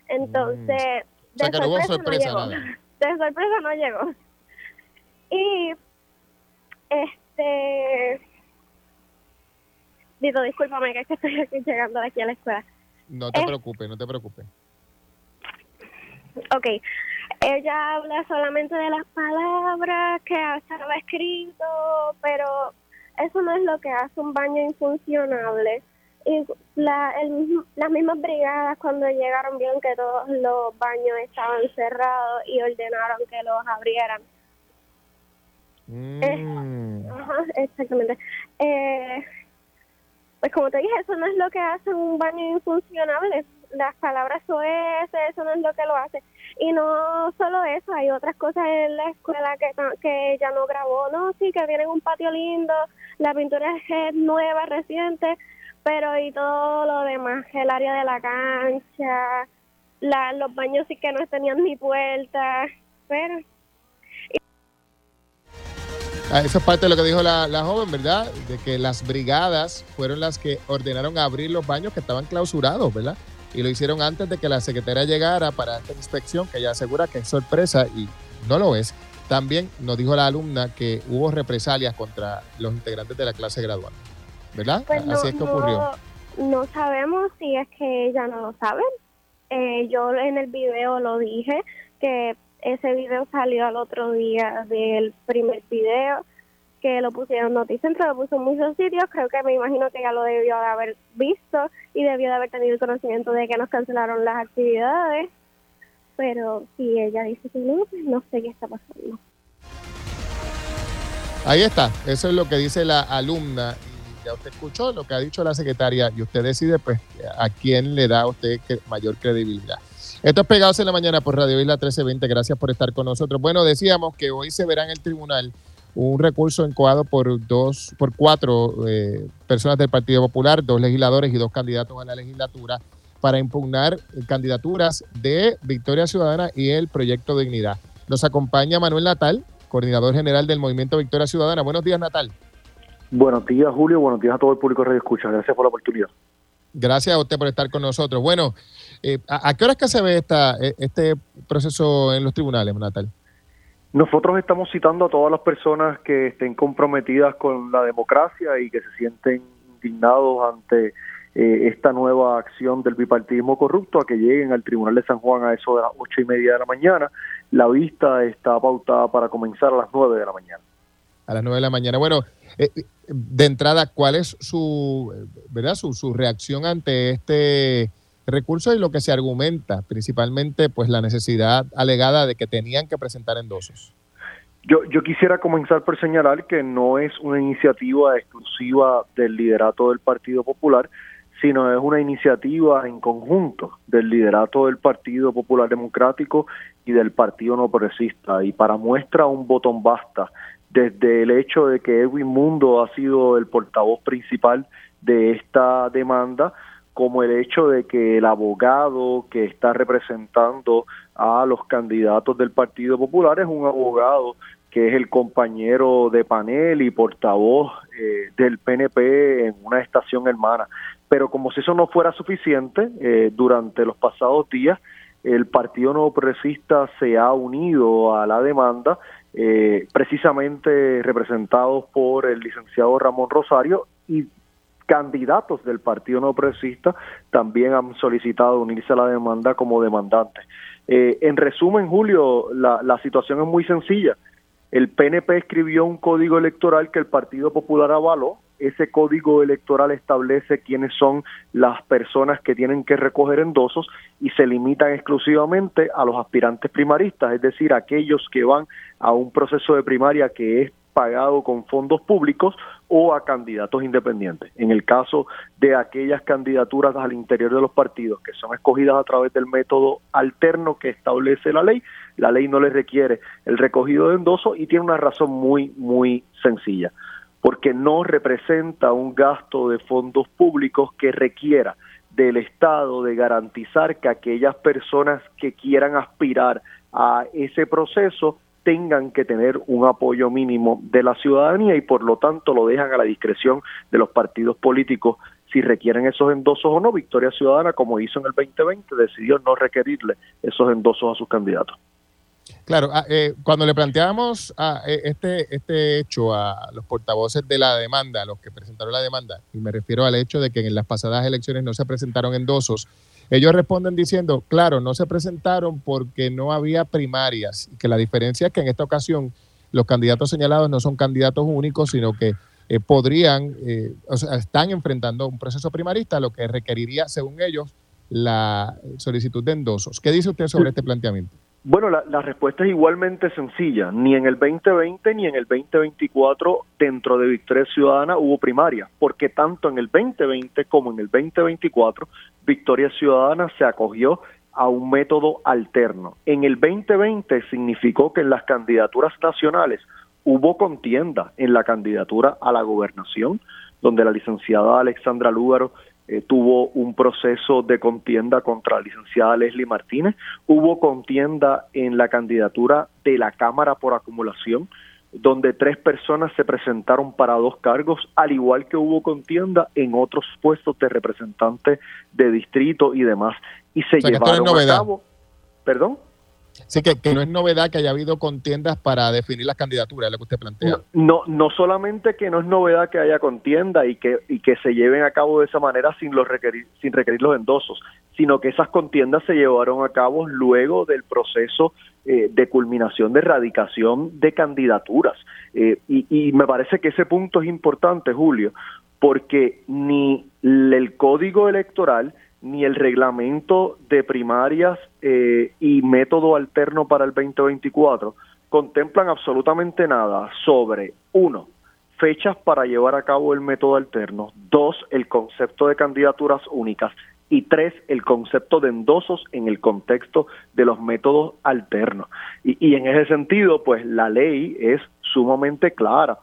Entonces, mm.
de sorpresa no llegó.
De sorpresa no llegó. Y este Dito, discúlpame que estoy aquí llegando aquí a la escuela.
No te preocupes, no te preocupes.
Ok, ella habla solamente de las palabras que estaba escrito, pero eso no es lo que hace un baño infuncionable. Y la, el, las mismas brigadas cuando llegaron vieron que todos los baños estaban cerrados y ordenaron que los abrieran. Mm. ajá, exactamente. Eh, pues como te dije, eso no es lo que hace un baño infuncionable. Las palabras OS, eso no es lo que lo hace. Y no solo eso, hay otras cosas en la escuela que, que ella no grabó. No, sí, que viene un patio lindo, la pintura es nueva, reciente, pero y todo lo demás, el área de la cancha, la, los baños sí que no tenían ni puerta, pero
Ah, eso es parte de lo que dijo la, joven, ¿verdad? De que las brigadas fueron las que ordenaron abrir los baños que estaban clausurados, ¿verdad? Y lo hicieron antes de que la secretaria llegara para esta inspección, que ella asegura que es sorpresa y no lo es. También nos dijo la alumna que hubo represalias contra los integrantes de la clase gradual, ¿verdad?
Pues Así es que ocurrió. No, sabemos si es que ella no lo sabe. Eh, yo en el video lo dije que ese video salió al otro día del primer video que lo pusieron Noticentro, lo puso en muchos sitios, creo que me imagino que ya lo debió de haber visto y debió de haber tenido el conocimiento de que nos cancelaron las actividades, pero si ella dice que no, pues no sé qué está pasando.
Ahí está, eso es lo que dice la alumna y ya usted escuchó lo que ha dicho la secretaria y usted decide pues a quién le da usted mayor credibilidad. Esto es Pegados en la Mañana por Radio Isla 1320. Gracias por estar con nosotros. Bueno, decíamos que hoy se verá en el tribunal un recurso encoado por dos, por cuatro eh, personas del Partido Popular, dos legisladores y dos candidatos a la legislatura para impugnar candidaturas de Victoria Ciudadana y el Proyecto Dignidad. Nos acompaña Manuel Natal, coordinador general del Movimiento Victoria Ciudadana. Buenos días, Natal.
Buenos días, Julio. Buenos días a todo el público de Radio Escucha. Gracias por la oportunidad.
Gracias a usted por estar con nosotros. Bueno, eh, ¿a, qué hora es que se ve esta, e, este proceso en los tribunales, Natal?
Nosotros estamos citando a todas las personas que estén comprometidas con la democracia y que se sienten indignados ante eh, esta nueva acción del bipartidismo corrupto a que lleguen al Tribunal de San Juan a eso de las ocho y media de la mañana. La vista está pautada para comenzar a las nueve de la mañana.
A las nueve de la mañana. Bueno, eh, de entrada, ¿cuál es su, verdad, su, su reacción ante este recurso y lo que se argumenta, principalmente pues la necesidad alegada de que tenían que presentar endosos.
Yo, yo quisiera comenzar por señalar que no es una iniciativa exclusiva del liderato del Partido Popular, sino es una iniciativa en conjunto del liderato del Partido Popular Democrático y del Partido No Progresista. Y para muestra un botón basta, desde el hecho de que Edwin Mundo ha sido el portavoz principal de esta demanda, como el hecho de que el abogado que está representando a los candidatos del Partido Popular es un abogado que es el compañero de panel y portavoz eh, del PNP en una estación hermana. Pero como si eso no fuera suficiente, eh, durante los pasados días el Partido Nuevo Progresista se ha unido a la demanda, eh, precisamente representados por el licenciado Ramón Rosario y candidatos del Partido No Progresista también han solicitado unirse a la demanda como demandantes. Eh, en resumen, Julio, la, la situación es muy sencilla. El PNP escribió un código electoral que el Partido Popular avaló. Ese código electoral establece quiénes son las personas que tienen que recoger endosos y se limitan exclusivamente a los aspirantes primaristas, es decir, aquellos que van a un proceso de primaria que es pagado con fondos públicos o a candidatos independientes. En el caso de aquellas candidaturas al interior de los partidos que son escogidas a través del método alterno que establece la ley, la ley no les requiere el recogido de endoso y tiene una razón muy, muy sencilla, porque no representa un gasto de fondos públicos que requiera del Estado de garantizar que aquellas personas que quieran aspirar a ese proceso tengan que tener un apoyo mínimo de la ciudadanía y por lo tanto lo dejan a la discreción de los partidos políticos si requieren esos endosos o no. Victoria Ciudadana, como hizo en el 2020, decidió no requerirle esos endosos a sus candidatos.
Claro, ah, eh, cuando le planteamos a eh, este, este hecho a los portavoces de la demanda, a los que presentaron la demanda, y me refiero al hecho de que en las pasadas elecciones no se presentaron endosos, ellos responden diciendo, claro, no se presentaron porque no había primarias, y que la diferencia es que en esta ocasión los candidatos señalados no son candidatos únicos, sino que eh, podrían, o sea, están enfrentando un proceso primarista, lo que requeriría, según ellos, la solicitud de endosos. ¿Qué dice usted sobre este planteamiento?
Bueno, la, respuesta es igualmente sencilla. Ni en el 2020 ni en el 2024 dentro de Victoria Ciudadana hubo primaria, porque tanto en el 2020 como en el 2024 Victoria Ciudadana se acogió a un método alterno. En el 2020 significó que en las candidaturas nacionales hubo contienda en la candidatura a la gobernación, donde la licenciada Alexandra Lúgaro eh, tuvo un proceso de contienda contra la licenciada Leslie Martínez, hubo contienda en la candidatura de la Cámara por acumulación, donde tres personas se presentaron para dos cargos, al igual que hubo contienda en otros puestos de representantes de distrito y demás. Y se llevaron a cabo. ¿Perdón?
Sí, que, que, no es novedad que haya habido contiendas para definir las candidaturas, lo que usted plantea.
No, no, solamente que no es novedad que haya contienda y que, y que se lleven a cabo de esa manera sin, los requerir, sin requerir los endosos, sino que esas contiendas se llevaron a cabo luego del proceso eh, de culminación de erradicación de candidaturas. Eh, y, y me parece que ese punto es importante, Julio, porque ni el código electoral ni el reglamento de primarias eh, y método alterno para el 2024 contemplan absolutamente nada sobre, uno, fechas para llevar a cabo el método alterno, dos, el concepto de candidaturas únicas y tres, el concepto de endosos en el contexto de los métodos alternos. Y, y en ese sentido, pues la ley es sumamente clara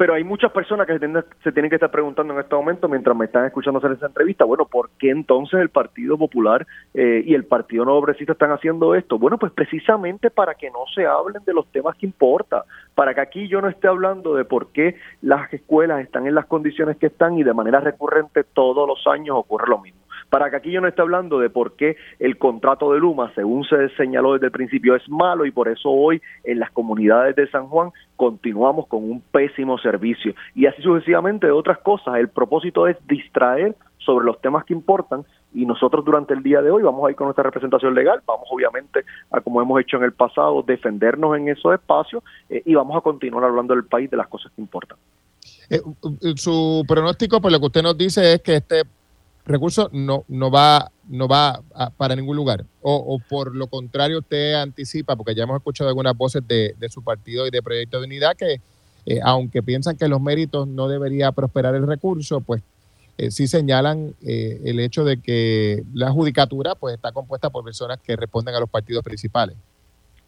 pero hay muchas personas que se tienen, que estar preguntando en este momento mientras me están escuchando hacer esa entrevista, bueno, ¿por qué entonces el Partido Popular eh, y el Partido Nuevo Progresista están haciendo esto? Bueno, pues precisamente para que no se hablen de los temas que importan, para que aquí yo no esté hablando de por qué las escuelas están en las condiciones que están y de manera recurrente todos los años ocurre lo mismo para que aquí yo no esté hablando de por qué el contrato de Luma, según se señaló desde el principio, es malo y por eso hoy en las comunidades de San Juan continuamos con un pésimo servicio. Y así sucesivamente de otras cosas. El propósito es distraer sobre los temas que importan y nosotros durante el día de hoy vamos a ir con nuestra representación legal, vamos obviamente a como hemos hecho en el pasado, defendernos en esos espacios eh, y vamos a continuar hablando del país de las cosas que importan.
Eh, su pronóstico, por lo que usted nos dice, es que este recurso no, no va, no va para ningún lugar. O, por lo contrario, usted anticipa, porque ya hemos escuchado algunas voces de, su partido y de Proyecto de Unidad que, eh, aunque piensan que los méritos no debería prosperar el recurso, pues eh, sí señalan eh, el hecho de que la judicatura pues está compuesta por personas que responden a los partidos principales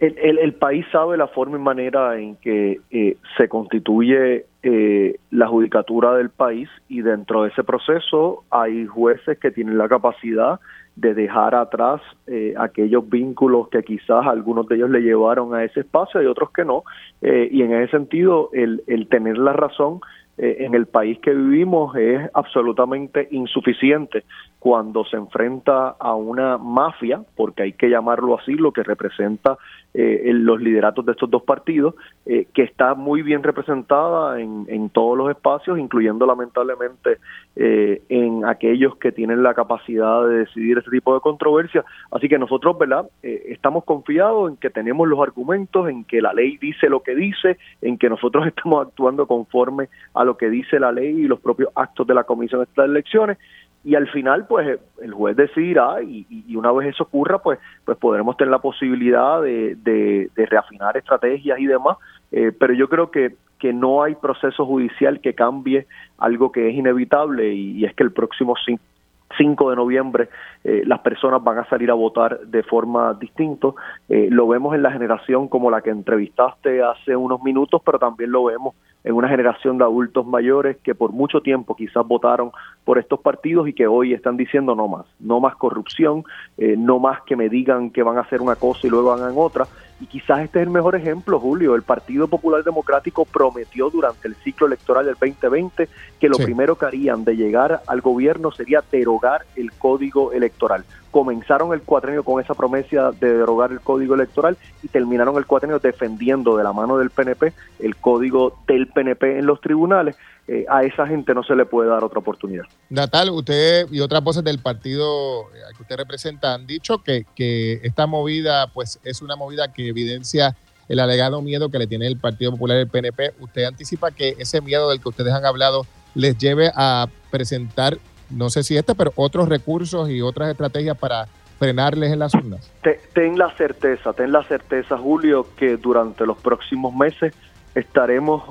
el, el, país sabe la forma y manera en que eh, se constituye eh, la judicatura del país y dentro de ese proceso hay jueces que tienen la capacidad de dejar atrás eh, aquellos vínculos que quizás algunos de ellos le llevaron a ese espacio y otros que no. y en ese sentido, el, el tener la razón en el país que vivimos es absolutamente insuficiente cuando se enfrenta a una mafia, porque hay que llamarlo así, lo que representa eh, los lideratos de estos dos partidos, eh, que está muy bien representada en, en, todos los espacios, incluyendo lamentablemente eh, en aquellos que tienen la capacidad de decidir este tipo de controversia. Así que nosotros, ¿verdad? Eh, estamos confiados en que tenemos los argumentos, en que la ley dice lo que dice, en que nosotros estamos actuando conforme a lo que dice la ley y los propios actos de la Comisión de estas elecciones y al final pues el juez decidirá y, una vez eso ocurra pues pues podremos tener la posibilidad de, de, reafinar estrategias y demás eh, pero yo creo que que no hay proceso judicial que cambie algo que es inevitable y, es que el próximo 5 de noviembre eh, las personas van a salir a votar de forma distinta. Eh, lo vemos en la generación como la que entrevistaste hace unos minutos, pero también lo vemos en una generación de adultos mayores que por mucho tiempo quizás votaron por estos partidos y que hoy están diciendo no más, no más corrupción, eh, no más que me digan que van a hacer una cosa y luego hagan otra. Y quizás este es el mejor ejemplo, Julio. El Partido Popular Democrático prometió durante el ciclo electoral del 2020 que lo primero que harían de llegar al gobierno sería derogar el código electoral. Comenzaron el cuatrenio con esa promesa de derogar el código electoral y terminaron el cuatrenio defendiendo de la mano del PNP el código del PNP en los tribunales. Eh, a esa gente no se le puede dar otra oportunidad.
Natal, usted y otras voces del partido eh, que usted representa han dicho que, que esta movida pues es una movida que evidencia el alegado miedo que le tiene el Partido Popular y el PNP. ¿Usted anticipa que ese miedo del que ustedes han hablado les lleve a presentar, no sé si este, pero otros recursos y otras estrategias para frenarles en las urnas?
Ten la certeza, ten la certeza, Julio, que durante los próximos meses estaremos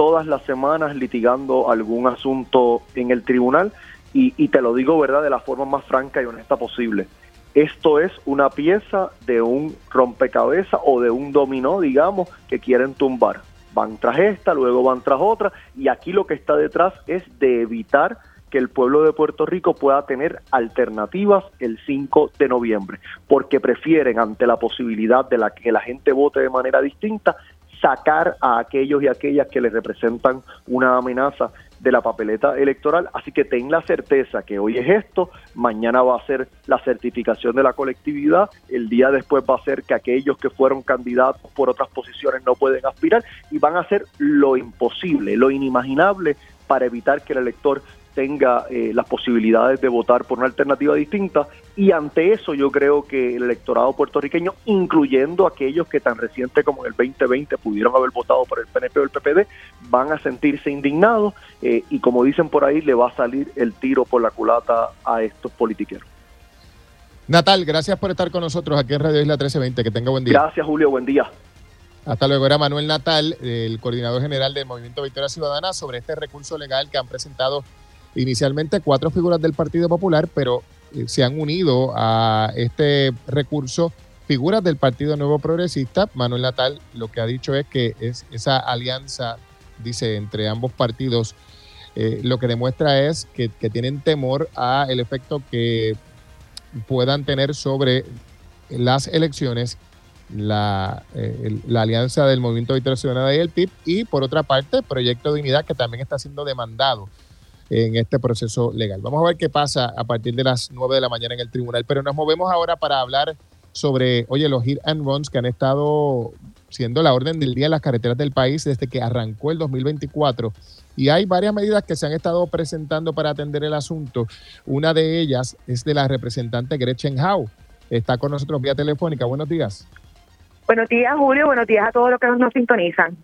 todas las semanas litigando algún asunto en el tribunal y, te lo digo, ¿verdad?, de la forma más franca y honesta posible. Esto es una pieza de un rompecabezas o de un dominó, digamos, que quieren tumbar. Van tras esta, luego van tras otra, y aquí lo que está detrás es de evitar que el pueblo de Puerto Rico pueda tener alternativas el 5 de noviembre, porque prefieren ante la posibilidad de la que la gente vote de manera distinta, sacar a aquellos y aquellas que les representan una amenaza de la papeleta electoral. Así que ten la certeza que hoy es esto, mañana va a ser la certificación de la colectividad, el día después va a ser que aquellos que fueron candidatos por otras posiciones no pueden aspirar y van a hacer lo imposible, lo inimaginable para evitar que el elector tenga eh, las posibilidades de votar por una alternativa distinta y ante eso yo creo que el electorado puertorriqueño, incluyendo aquellos que tan reciente como en el 2020 pudieron haber votado por el PNP o el PPD, van a sentirse indignados eh, y como dicen por ahí, le va a salir el tiro por la culata a estos politiqueros.
Natal, gracias por estar con nosotros aquí en Radio Isla 1320. Que tenga buen día.
Gracias, Julio. Buen día.
Hasta luego. Era Manuel Natal, el coordinador general del Movimiento Victoria Ciudadana, sobre este recurso legal que han presentado inicialmente cuatro figuras del Partido Popular, pero eh, se han unido a este recurso figuras del Partido Nuevo Progresista. Manuel Natal lo que ha dicho es que es esa alianza, dice, entre ambos partidos, eh, lo que demuestra es que, tienen temor a el efecto que puedan tener sobre las elecciones la, eh, alianza del Movimiento Victoria Ciudadana y el PIB y por otra parte Proyecto de Unidad que también está siendo demandado en este proceso legal. Vamos a ver qué pasa a partir de las 9 de la mañana en el tribunal, pero nos movemos ahora para hablar sobre, oye, los hit and runs que han estado siendo la orden del día en las carreteras del país desde que arrancó el 2024. Y hay varias medidas que se han estado presentando para atender el asunto. Una de ellas es de la representante Gretchen Howe. Está con nosotros vía telefónica. Buenos días.
Buenos días, Julio. Buenos días a todos los que nos sintonizan.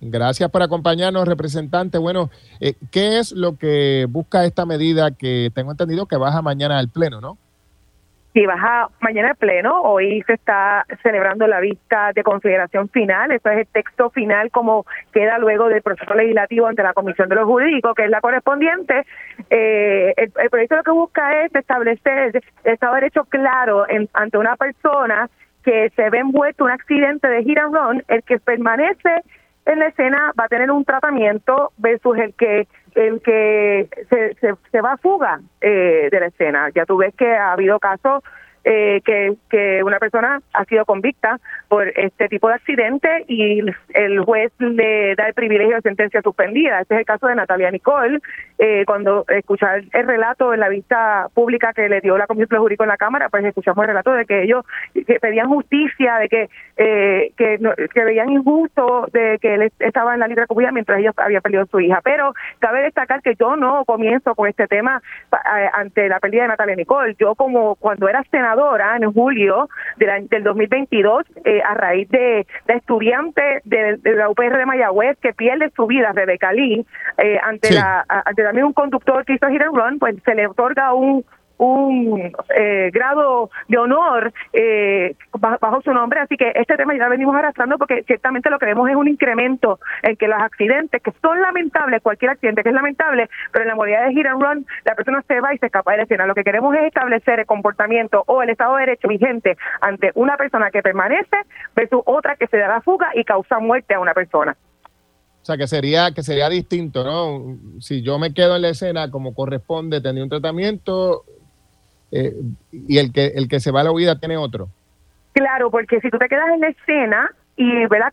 Gracias por acompañarnos, representante. Bueno, eh, ¿qué es lo que busca esta medida que tengo entendido que baja mañana al Pleno, no?
Sí, baja mañana al Pleno. Hoy se está celebrando la vista de consideración final. Esto es el texto final como queda luego del proceso legislativo ante la Comisión de los Jurídicos, que es la correspondiente. Eh, el, proyecto lo que busca es establecer el Estado de Derecho claro ante una persona que se ve envuelto en un accidente de hit and run, el que permanece en la escena va a tener un tratamiento versus el que el que se, se, se va a fuga eh, de la escena. Ya tú ves que ha habido casos eh, que, que una persona ha sido convicta por este tipo de accidente y el juez le da el privilegio de sentencia suspendida. Este es el caso de Natalia Nicole. Eh, cuando escuchar el relato en la vista pública que le dio la Comisión de Jurídico en la Cámara, pues escuchamos el relato de que ellos que pedían justicia, de que eh, que, que veían injusto de que él estaba en la libre comunidad mientras ellos había perdido a su hija. Pero cabe destacar que yo no comienzo con este tema ante la pérdida de Natalia Nicole. Yo como cuando era en julio del, del 2022 eh, a raíz de, de estudiante de, la UPR de Mayagüez que pierde su vida, Rebeca Lee, eh, ante, la, ante también un conductor que hizo hit and run, pues se le otorga un un eh, grado de honor eh, bajo su nombre. Así que este tema ya venimos arrastrando porque ciertamente lo que vemos es un incremento en que los accidentes, que son lamentables, cualquier accidente que es lamentable, pero en la modalidad de hit and run, la persona se va y se escapa de la escena. Lo que queremos es establecer el comportamiento o el estado de derecho vigente ante una persona que permanece versus otra que se da la fuga y causa muerte a una persona.
O sea, que sería, que sería distinto, ¿no? Si yo me quedo en la escena como corresponde, tendría un tratamiento, eh, y el que, el que se va a la huida tiene otro.
Claro, porque si tú te quedas en la escena y ¿verdad?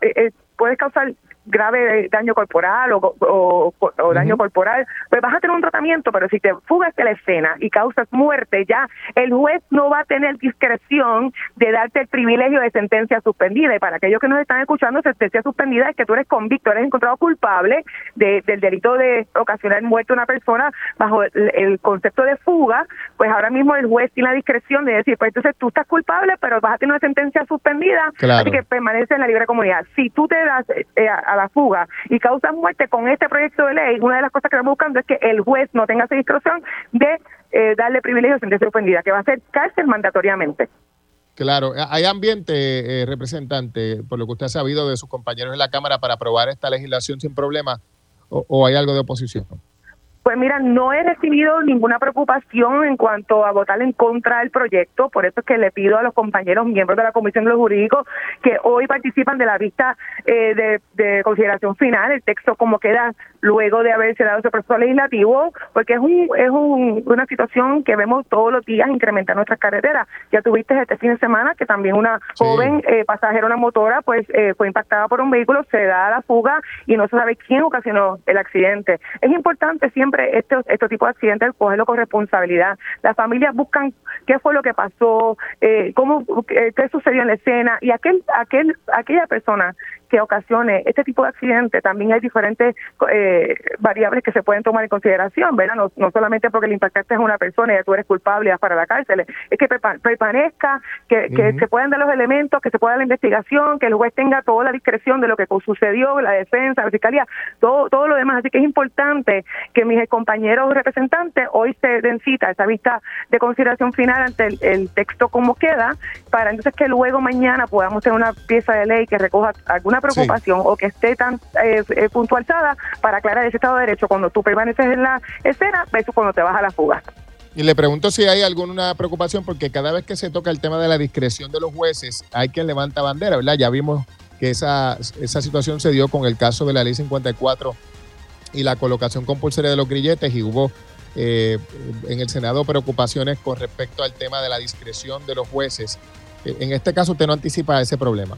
Eh, eh, puedes causar grave daño corporal o, daño corporal, pues vas a tener un tratamiento, pero si te fugas de la escena y causas muerte, ya el juez no va a tener discreción de darte el privilegio de sentencia suspendida. Y para aquellos que nos están escuchando, sentencia suspendida es que tú eres convicto, eres encontrado culpable de, del delito de ocasionar muerte a una persona bajo el, concepto de fuga, pues ahora mismo el juez tiene la discreción de decir, pues entonces tú estás culpable, pero vas a tener una sentencia suspendida, así que permanece en la libre comunidad. Si tú te das eh, a la fuga y causa muerte con este proyecto de ley, una de las cosas que estamos buscando es que el juez no tenga esa discreción de eh, darle privilegio a sentencia ofendida, que va a ser cárcel mandatoriamente.
Claro, hay ambiente, eh, representante, por lo que usted ha sabido de sus compañeros en la Cámara para aprobar esta legislación sin problema, o hay algo de oposición.
Pues mira, no he recibido ninguna preocupación en cuanto a votar en contra del proyecto, por eso es que le pido a los compañeros miembros de la Comisión de los Jurídicos que hoy participan de la vista eh, de, consideración final, el texto como queda luego de haberse dado ese proceso legislativo, porque es, un, es una situación que vemos todos los días incrementar nuestras carreteras. Ya tuviste este fin de semana que también una joven eh, pasajera, una motora, pues eh, fue impactada por un vehículo, se da la fuga y no se sabe quién ocasionó el accidente. Es importante siempre estos, estos tipos de accidentes cogerlo con responsabilidad. Las familias buscan qué fue lo que pasó, eh, cómo, qué sucedió en la escena y aquel, aquel, aquella persona que ocasione este tipo de accidente, también hay diferentes eh, variables que se pueden tomar en consideración, ¿verdad? No, no solamente porque el impactante es una persona y tú eres culpable para la cárcel, es que permanezca, que, que se puedan dar los elementos, que se pueda dar la investigación, que el juez tenga toda la discreción de lo que sucedió, la defensa, la fiscalía, todo, todo lo demás. Así que es importante que mis compañeros representantes hoy se den cita a esa vista de consideración final ante el, texto como queda, para entonces que luego mañana podamos tener una pieza de ley que recoja alguna preocupación o que esté tan eh, eh, puntualizada para aclarar ese Estado de Derecho cuando tú permaneces en la escena versus cuando te vas a la fuga.
Y le pregunto si hay alguna preocupación, porque cada vez que se toca el tema de la discreción de los jueces, hay quien levanta bandera, ¿verdad? Ya vimos que esa, esa situación se dio con el caso de la ley 54 y la colocación compulsoria de los grilletes y hubo eh, en el Senado preocupaciones con respecto al tema de la discreción de los jueces. En este caso, usted no anticipa ese problema.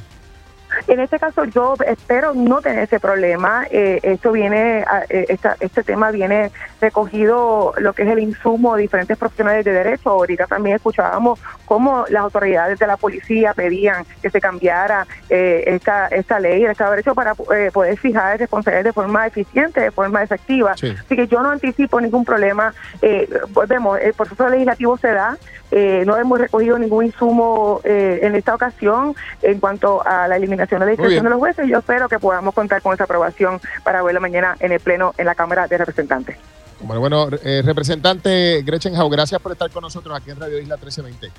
En este caso yo espero no tener ese problema. Eh, esto viene, eh, este tema viene recogido lo que es el insumo de diferentes profesionales de derecho. Ahorita también escuchábamos cómo las autoridades de la policía pedían que se cambiara eh, esta, esta ley, el Estado de Derecho, para poder fijar responsabilidades de forma eficiente, de forma efectiva. Así que yo no anticipo ningún problema. volvemos, el proceso legislativo se da, no hemos recogido ningún insumo en esta ocasión en cuanto a la eliminación de la discreción de los jueces. Yo espero que podamos contar con esa aprobación para verlo mañana en el Pleno en la Cámara de Representantes.
Bueno, bueno eh, representante Gretchen Hau, gracias por estar con nosotros aquí en Radio Isla 1320.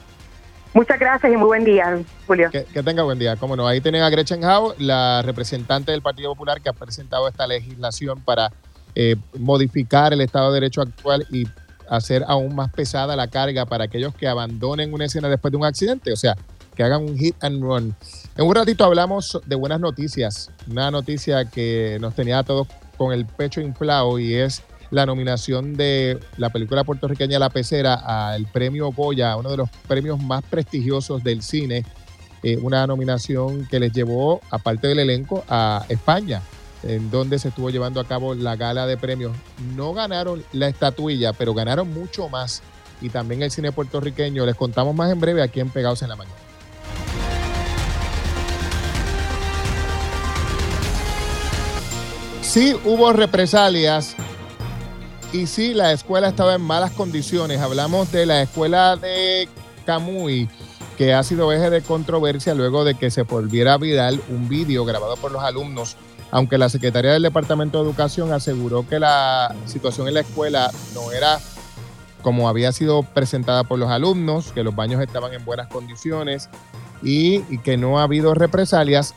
Muchas gracias y muy buen día, Julio.
Que, tenga buen día. Cómo no, ahí tienen a Gretchen Hau, la representante del Partido Popular que ha presentado esta legislación para eh, modificar el Estado de Derecho actual y hacer aún más pesada la carga para aquellos que abandonen una escena después de un accidente. O sea, que hagan un hit and run. En un ratito hablamos de buenas noticias, una noticia que nos tenía a todos con el pecho inflado y es la nominación de la película puertorriqueña La Pecera al premio Goya, uno de los premios más prestigiosos del cine, eh, una nominación que les llevó, aparte del elenco, a España, en donde se estuvo llevando a cabo la gala de premios. No ganaron la estatuilla, pero ganaron mucho más. Y también el cine puertorriqueño. Les contamos más en breve aquí en Pegados en la Mañana. sí hubo represalias y sí la escuela estaba en malas condiciones. Hablamos de la escuela de Camuy, que ha sido eje de controversia luego de que se volviera viral un vídeo grabado por los alumnos, aunque la Secretaría del Departamento de Educación aseguró que la situación en la escuela no era como había sido presentada por los alumnos, que los baños estaban en buenas condiciones y, y que no ha habido represalias.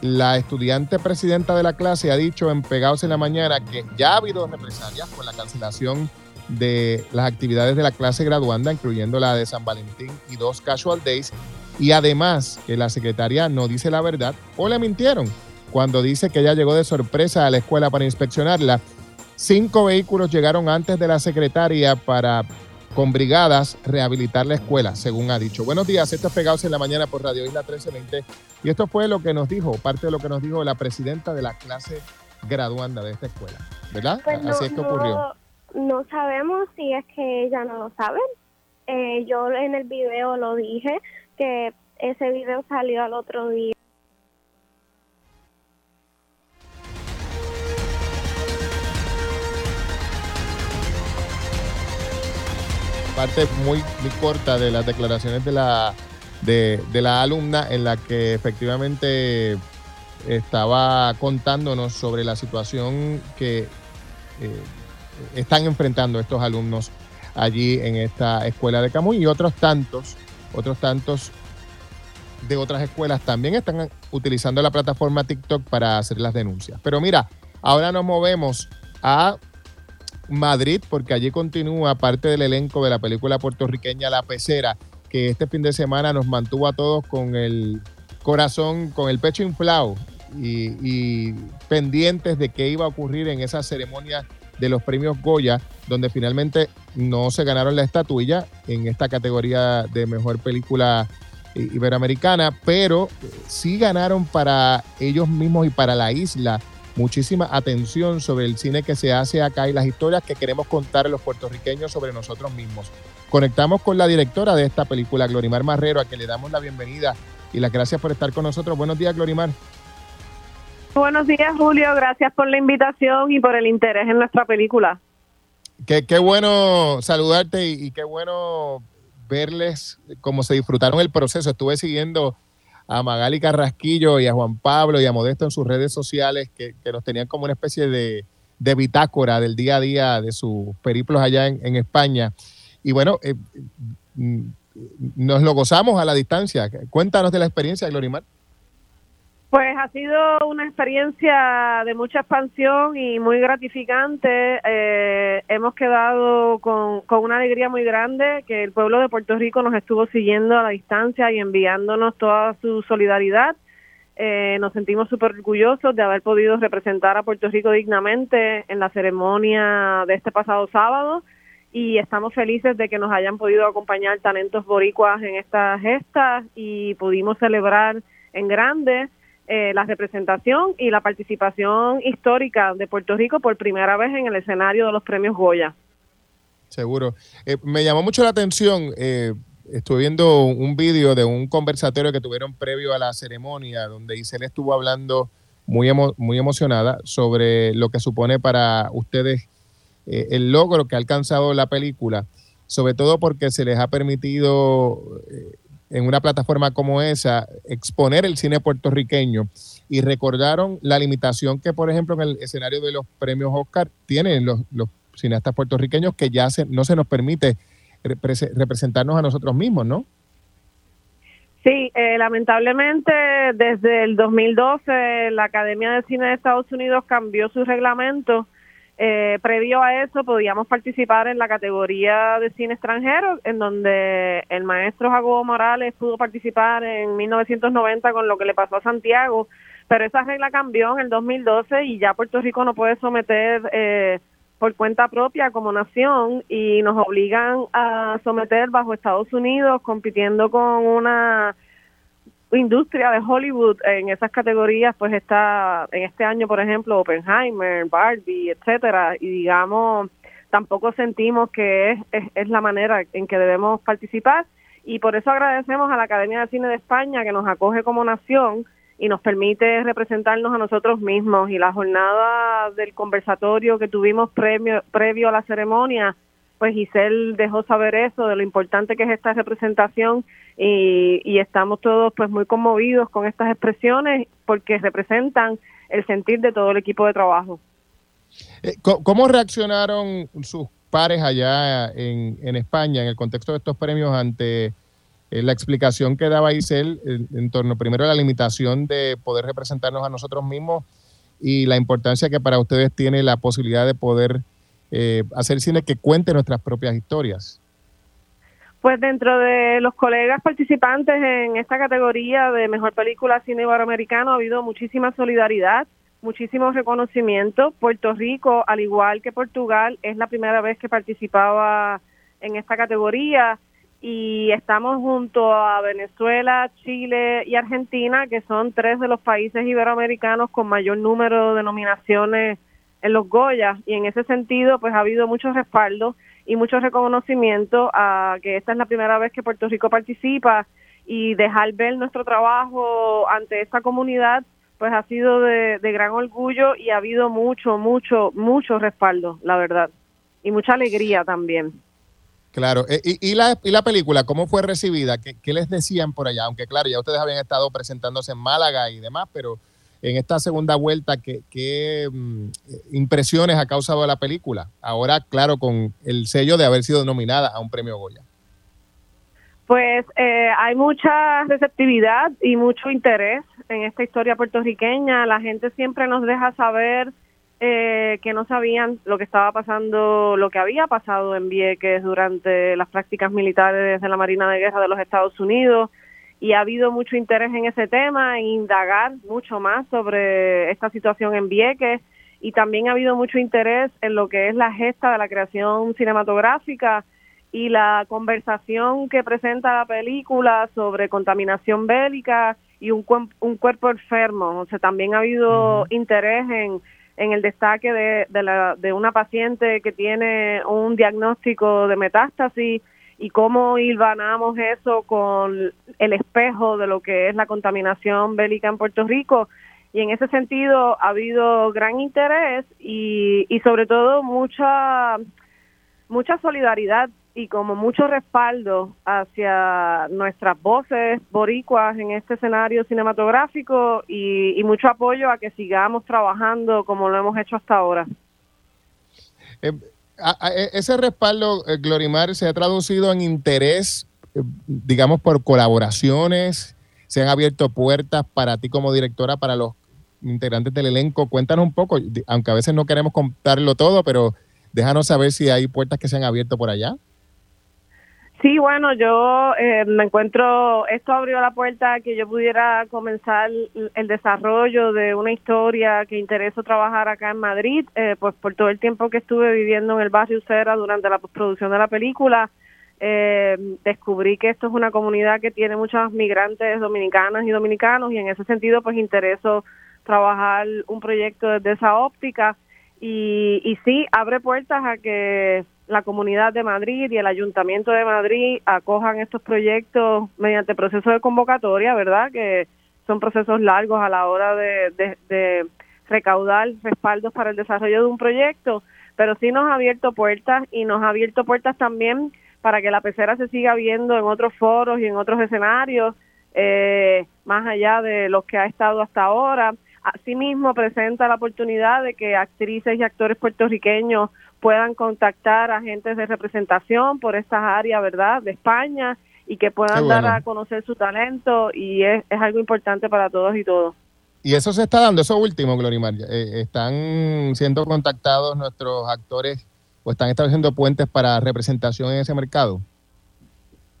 La estudiante presidenta de la clase ha dicho en Pegados en la Mañana que ya ha habido represalias con la cancelación de las actividades de la clase graduanda, incluyendo la de San Valentín y dos casual days, y además que la secretaria no dice la verdad o le mintieron cuando dice que ella llegó de sorpresa a la escuela para inspeccionarla. Cinco vehículos llegaron antes de la secretaria para con brigadas rehabilitar la escuela, según ha dicho. Buenos días, esto es Pegados en la Mañana por Radio Isla 1320. Y esto fue lo que nos dijo, parte de lo que nos dijo la presidenta de la clase graduanda de esta escuela, ¿verdad?
Pues Así es que ocurrió. No, sabemos si es que ella no lo sabe. Eh, yo en el video lo dije, que ese video salió al otro día.
Parte muy, muy corta de las declaraciones de la, de, la alumna en la que efectivamente estaba contándonos sobre la situación que eh, están enfrentando estos alumnos allí en esta escuela de Camuy y otros tantos, otros tantos de otras escuelas también están utilizando la plataforma TikTok para hacer las denuncias. Pero mira, ahora nos movemos a Madrid, porque allí continúa parte del elenco de la película puertorriqueña La Pecera, que este fin de semana nos mantuvo a todos con el corazón, con el pecho inflado y, pendientes de qué iba a ocurrir en esa ceremonia de los premios Goya, donde finalmente no se ganaron la estatuilla en esta categoría de mejor película iberoamericana, pero sí ganaron para ellos mismos y para la isla muchísima atención sobre el cine que se hace acá y las historias que queremos contar los puertorriqueños sobre nosotros mismos. Conectamos con la directora de esta película, Glorimar Marrero, a quien le damos la bienvenida y las gracias por estar con nosotros. Buenos días, Glorimar.
Buenos días, Julio. Gracias por la invitación y por el interés en nuestra película.
Qué, qué bueno saludarte y, y qué bueno verles cómo se disfrutaron el proceso. Estuve siguiendo a Magali Carrasquillo y a Juan Pablo y a Modesto en sus redes sociales que, nos tenían como una especie de, bitácora del día a día de sus periplos allá en, España. Y bueno, eh, mm, nos lo gozamos a la distancia. Cuéntanos de la experiencia, Glorimar.
Pues ha sido una experiencia de mucha expansión y muy gratificante. Eh, hemos quedado con, una alegría muy grande que el pueblo de Puerto Rico nos estuvo siguiendo a la distancia y enviándonos toda su solidaridad. Eh, nos sentimos súper orgullosos de haber podido representar a Puerto Rico dignamente en la ceremonia de este pasado sábado y estamos felices de que nos hayan podido acompañar talentos boricuas en estas gestas y pudimos celebrar en grande eh, la representación y la participación histórica de Puerto Rico por primera vez en el escenario de los premios Goya.
Seguro. Eh, me llamó mucho la atención, eh, estuve viendo un vídeo de un conversatorio que tuvieron previo a la ceremonia, donde Isel estuvo hablando muy, muy emocionada sobre lo que supone para ustedes el logro que ha alcanzado la película, sobre todo porque se les ha permitido en una plataforma como esa exponer el cine puertorriqueño y recordaron la limitación que, por ejemplo, en el escenario de los premios Oscar tienen los, cineastas puertorriqueños que ya se, no se nos permite representarnos a nosotros mismos, ¿no?
Sí, eh, lamentablemente desde el 2012 la Academia de Cine de Estados Unidos cambió su reglamento eh, previo a eso podíamos participar en la categoría de cine extranjero, en donde el maestro Jacobo Morales pudo participar en 1990 con lo que le pasó a Santiago, pero esa regla cambió en el 2012 y ya Puerto Rico no puede someter eh, por cuenta propia como nación y nos obligan a someter bajo Estados Unidos compitiendo con una industria de Hollywood en esas categorías pues está en este año por ejemplo Oppenheimer, Barbie, etcétera. Y digamos tampoco sentimos que es, es, la manera en que debemos participar. Y por eso agradecemos a la Academia de Cine de España que nos acoge como nación y nos permite representarnos a nosotros mismos. Y la jornada del conversatorio que tuvimos previo, previo a la ceremonia pues Giselle dejó saber eso, de lo importante que es esta representación y, estamos todos pues muy conmovidos con estas expresiones porque representan el sentir de todo el equipo de trabajo.
Eh, ¿Cómo reaccionaron sus pares allá en, España en el contexto de estos premios ante eh, la explicación que daba Isel en, en, torno primero a la limitación de poder representarnos a nosotros mismos y la importancia que para ustedes tiene la posibilidad de poder eh, hacer cine que cuente nuestras propias historias?
Pues dentro de los colegas participantes en esta categoría de mejor película cine iberoamericano ha habido muchísima solidaridad, muchísimo reconocimiento. Puerto Rico, al igual que Portugal, es la primera vez que participaba en esta categoría y estamos junto a Venezuela, Chile y Argentina, que son tres de los países iberoamericanos con mayor número de nominaciones en los Goya y en ese sentido pues ha habido mucho respaldo y mucho reconocimiento a que esta es la primera vez que Puerto Rico participa y dejar ver nuestro trabajo ante esta comunidad pues ha sido de, gran orgullo y ha habido mucho, mucho, mucho respaldo, la verdad, y mucha alegría también.
Claro, eh, y, la, y la película, ¿cómo fue recibida? ¿Qué, ¿Qué, les decían por allá? Aunque claro, ya ustedes habían estado presentándose en Málaga y demás, pero en esta segunda vuelta, ¿qué, qué mm, impresiones ha causado la película? Ahora, claro, con el sello de haber sido nominada a un premio Goya.
Pues eh, hay mucha receptividad y mucho interés en esta historia puertorriqueña. La gente siempre nos deja saber eh, que no sabían lo que estaba pasando, lo que había pasado en Vieques durante las prácticas militares de la Marina de Guerra de los Estados Unidos y ha habido mucho interés en ese tema, en indagar mucho más sobre esta situación en Vieques y también ha habido mucho interés en lo que es la gesta de la creación cinematográfica y la conversación que presenta la película sobre contaminación bélica y un, un cuerpo enfermo. O sea, también ha habido interés en, en el destaque de, de, la, de una paciente que tiene un diagnóstico de metástasis y cómo hilvanamos eso con el espejo de lo que es la contaminación bélica en Puerto Rico. Y en ese sentido ha habido gran interés y, y sobre todo mucha mucha solidaridad y como mucho respaldo hacia nuestras voces boricuas en este escenario cinematográfico y, mucho apoyo a que sigamos trabajando como lo hemos hecho hasta ahora.
Eh, e, ese respaldo, eh, Glorimar, se ha traducido en interés, eh, digamos, por colaboraciones, se han abierto puertas para ti como directora, para los integrantes del elenco. Cuéntanos un poco, aunque a veces no queremos contarlo todo, pero déjanos saber si hay puertas que se han abierto por allá.
Sí, bueno, yo eh, me encuentro, esto abrió la puerta a que yo pudiera comenzar el desarrollo de una historia que interesó trabajar acá en Madrid, eh, pues por todo el tiempo que estuve viviendo en el barrio Cera durante la postproducción de la película, eh, descubrí que esto es una comunidad que tiene muchas migrantes dominicanas y dominicanos y en ese sentido pues interesó trabajar un proyecto desde esa óptica. Y, y sí, abre puertas a que la Comunidad de Madrid y el Ayuntamiento de Madrid acojan estos proyectos mediante proceso de convocatoria, ¿verdad? Que son procesos largos a la hora de, de, recaudar respaldos para el desarrollo de un proyecto, pero sí nos ha abierto puertas y nos ha abierto puertas también para que la pecera se siga viendo en otros foros y en otros escenarios, eh, más allá de los que ha estado hasta ahora. Asimismo, presenta la oportunidad de que actrices y actores puertorriqueños puedan contactar a agentes de representación por estas áreas, ¿verdad?, de España y que puedan dar a conocer su talento y es, algo importante para todos y todos.
Y eso se está dando, eso último, Glorimar. Eh, ¿Están siendo contactados nuestros actores o están estableciendo puentes para representación en ese mercado?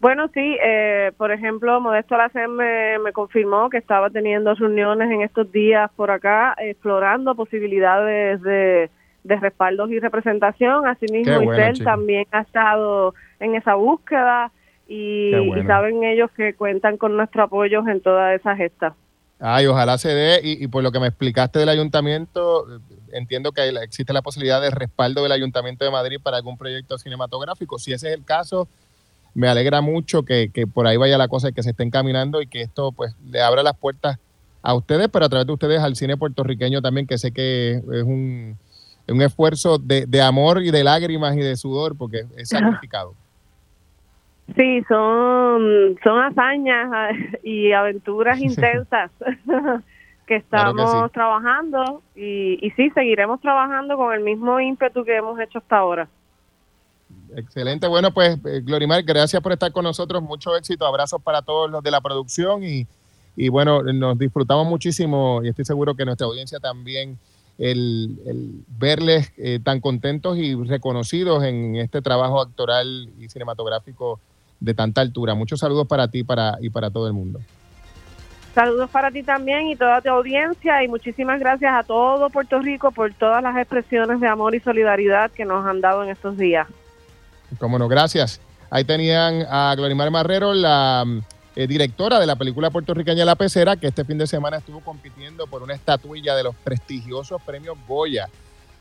Bueno, sí, eh, por ejemplo, Modesto Alacén me, me confirmó que estaba teniendo reuniones en estos días por acá, explorando posibilidades de, de respaldos y representación. Asimismo, Isel también ha estado en esa búsqueda y, saben ellos que cuentan con nuestro apoyo en toda esa gesta.
Ay, ojalá se dé. Y, por lo que me explicaste del ayuntamiento, entiendo que existe la posibilidad de respaldo del Ayuntamiento de Madrid para algún proyecto cinematográfico. Si ese es el caso, me alegra mucho que, que por ahí vaya la cosa y que se esté encaminando y que esto pues le abra las puertas a ustedes, pero a través de ustedes al cine puertorriqueño también, que sé que es un un esfuerzo de, de amor y de lágrimas y de sudor porque es sacrificado.
Sí, son, son hazañas ah, y aventuras intensas que estamos trabajando y, y sí, seguiremos trabajando con el mismo ímpetu que hemos hecho hasta ahora.
Excelente, bueno pues eh, Glorimar, gracias por estar con nosotros, mucho éxito, abrazos para todos los de la producción y, y bueno, nos disfrutamos muchísimo y estoy seguro que nuestra audiencia también el, verles eh, tan contentos y reconocidos en este trabajo actoral y cinematográfico de tanta altura. Muchos saludos para ti para, y para todo el mundo.
Saludos para ti también y toda tu audiencia y muchísimas gracias a todo Puerto Rico por todas las expresiones de amor y solidaridad que nos han dado en estos días.
Cómo no, gracias. Ahí tenían a Glorimar Marrero, la eh, directora de la película puertorriqueña La Pecera, que este fin de semana estuvo compitiendo por una estatuilla de los prestigiosos premios Goya,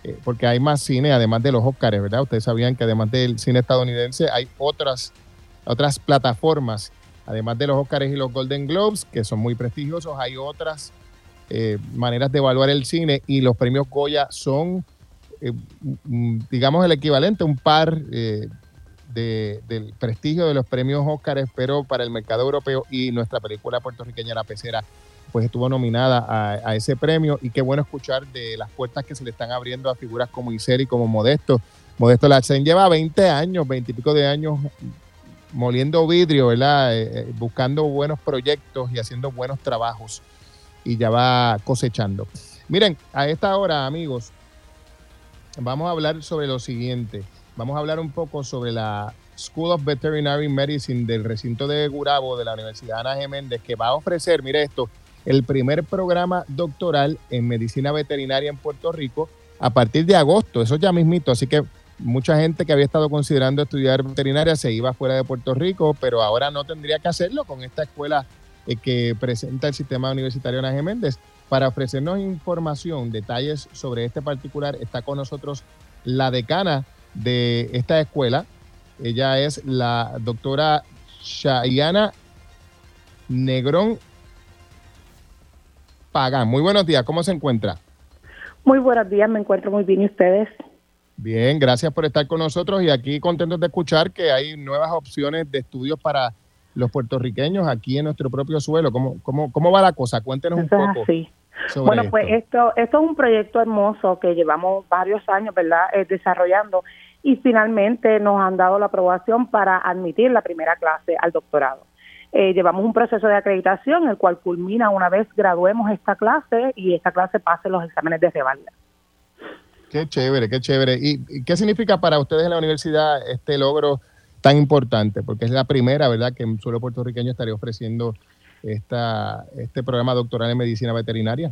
eh, porque hay más cine, además de los Óscares, ¿verdad? Ustedes sabían que además del cine estadounidense hay otras, otras plataformas, además de los Óscares y los Golden Globes, que son muy prestigiosos, hay otras eh, maneras de evaluar el cine y los premios Goya son, digamos, el equivalente, un par del prestigio de los premios Óscar, pero para el mercado europeo y nuestra película puertorriqueña La Pecera pues estuvo nominada a, ese premio y qué bueno escuchar de las puertas que se le están abriendo a figuras como Iseri y como Modesto. Modesto Lacen lleva 20 años, 20 y pico de años moliendo vidrio, ¿verdad? Eh, eh, buscando buenos proyectos y haciendo buenos trabajos y ya va cosechando. Miren, a esta hora, amigos, vamos a hablar sobre lo siguiente vamos a hablar un poco sobre la School of Veterinary Medicine del recinto de Gurabo de la Universidad Ana Geméndez, que va a ofrecer, mire esto, el primer programa doctoral en medicina veterinaria en Puerto Rico a partir de agosto. Eso ya mismito, así que mucha gente que había estado considerando estudiar veterinaria se iba fuera de Puerto Rico, pero ahora no tendría que hacerlo con esta escuela eh, que presenta el sistema universitario Ana Geméndez. Para ofrecernos información, detalles sobre este particular, está con nosotros la decana de esta escuela. Ella es la doctora Shayana Negrón Pagán. Muy buenos días, ¿cómo se encuentra?
Muy buenos días, me encuentro muy bien. ¿Y ustedes?
Bien, gracias por estar con nosotros y aquí contentos de escuchar que hay nuevas opciones de estudios para los puertorriqueños aquí en nuestro propio suelo. ¿Cómo, cómo, cómo va la cosa? Cuéntenos un poco.
Bueno, pues esto, esto es un proyecto hermoso que llevamos varios años, ¿verdad?, eh, desarrollando y finalmente nos han dado la aprobación para admitir la primera clase al doctorado. Eh, llevamos un proceso de acreditación, el cual culmina una vez graduemos esta clase y esta clase pase los exámenes de revalida.
Qué chévere, qué chévere. ¿Y qué significa para ustedes en la universidad este logro tan importante? Porque es la primera, ¿verdad?, que en suelo puertorriqueño estaría ofreciendo esta, este programa doctoral en medicina veterinaria.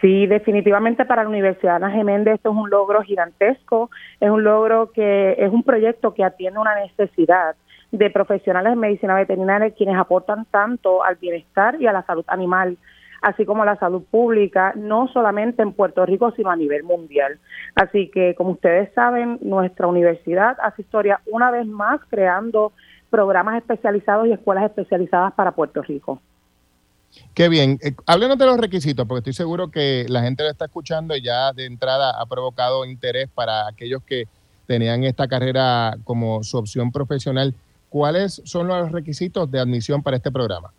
Sí, definitivamente para la Universidad Ana Geméndez esto es un logro gigantesco, es un logro que es un proyecto que atiende una necesidad de profesionales de medicina veterinaria quienes aportan tanto al bienestar y a la salud animal, así como a la salud pública, no solamente en Puerto Rico, sino a nivel mundial. Así que, como ustedes saben, nuestra universidad hace historia una vez más creando programas especializados y escuelas especializadas para Puerto Rico.
Qué bien. Eh, háblenos de los requisitos, porque estoy seguro que la gente lo está escuchando y ya de entrada ha provocado interés para aquellos que tenían esta carrera como su opción profesional. ¿Cuáles son los requisitos de admisión para este programa?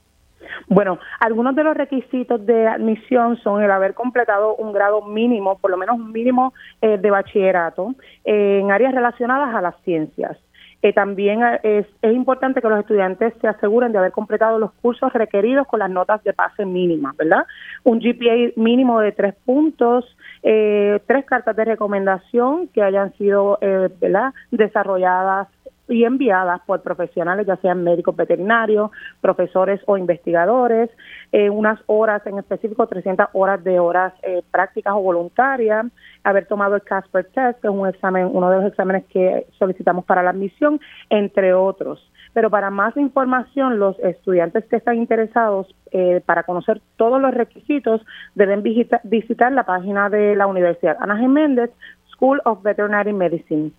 Bueno, algunos de los requisitos de admisión son el haber completado un grado mínimo, por lo menos un mínimo eh, de bachillerato, en áreas relacionadas a las ciencias. Eh, también eh, es, importante que los estudiantes se aseguren de haber completado los cursos requeridos con las notas de pase mínimas, ¿verdad? Un GPA mínimo de tres puntos, eh, tres cartas de recomendación que hayan sido, ¿verdad?, desarrolladas y enviadas por profesionales, ya sean médicos veterinarios, profesores o investigadores, eh, unas horas en específico, 300 horas de horas eh, prácticas o voluntarias, haber tomado el Casper Test, que es un examen, uno de los exámenes que solicitamos para la admisión, entre otros. Pero para más información, los estudiantes que están interesados eh, para conocer todos los requisitos deben visitar la página de la Universidad Ana Geméndez, School of Veterinary Medicine.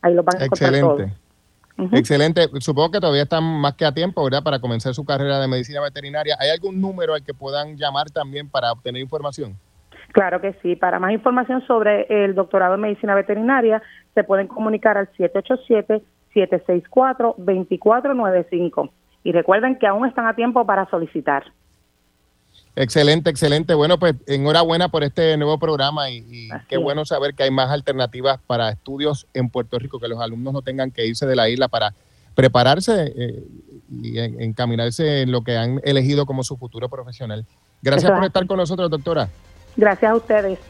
Ahí lo van a encontrar
Excelente. Excelente. Supongo que todavía están más que a tiempo, ¿verdad? Para comenzar su carrera de medicina veterinaria. ¿Hay algún número al que puedan llamar también para obtener información?
Claro que sí. Para más información sobre el doctorado en medicina veterinaria, se pueden comunicar al 787-764-2495. Y recuerden que aún están a tiempo para solicitar.
Excelente, excelente. Bueno, pues enhorabuena por este nuevo programa y, qué bueno saber que hay más alternativas para estudios en Puerto Rico, que los alumnos no tengan que irse de la isla para prepararse eh, y encaminarse en lo que han elegido como su futuro profesional. Gracias por estar con nosotros, doctora.
Gracias a ustedes.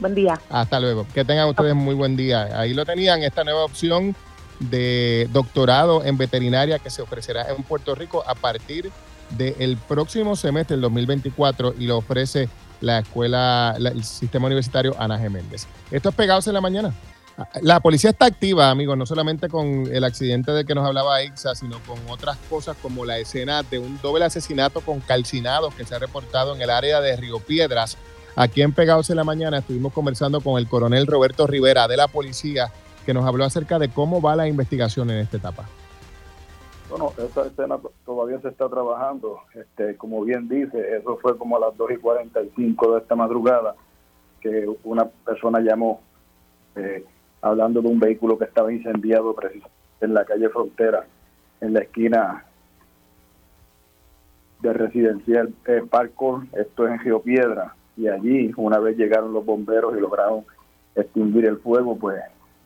Buen día.
Hasta luego. Que tengan ustedes muy buen día. Ahí lo tenían, esta nueva opción de doctorado en veterinaria que se ofrecerá en Puerto Rico a partir de del próximo semestre, el 2024, y lo ofrece la escuela, el sistema universitario Ana Geméndez. Esto es Pegados en la Mañana. La policía está activa, amigos, no solamente con el accidente del que nos hablaba Ixa, sino con otras cosas como la escena de un doble asesinato con calcinados que se ha reportado en el área de Río Piedras. Aquí en Pegados en la Mañana estuvimos conversando con el coronel Roberto Rivera de la policía, que nos habló acerca de cómo va la investigación en esta etapa.
Bueno, esa escena todavía se está trabajando. Este, como bien dice, eso fue como a las 2 y 45 de esta madrugada que una persona llamó eh, hablando de un vehículo que estaba incendiado precisamente en la calle Frontera, en la esquina de residencial eh, Parkour, esto es en Río Piedra, y allí una vez llegaron los bomberos y lograron extinguir el fuego, pues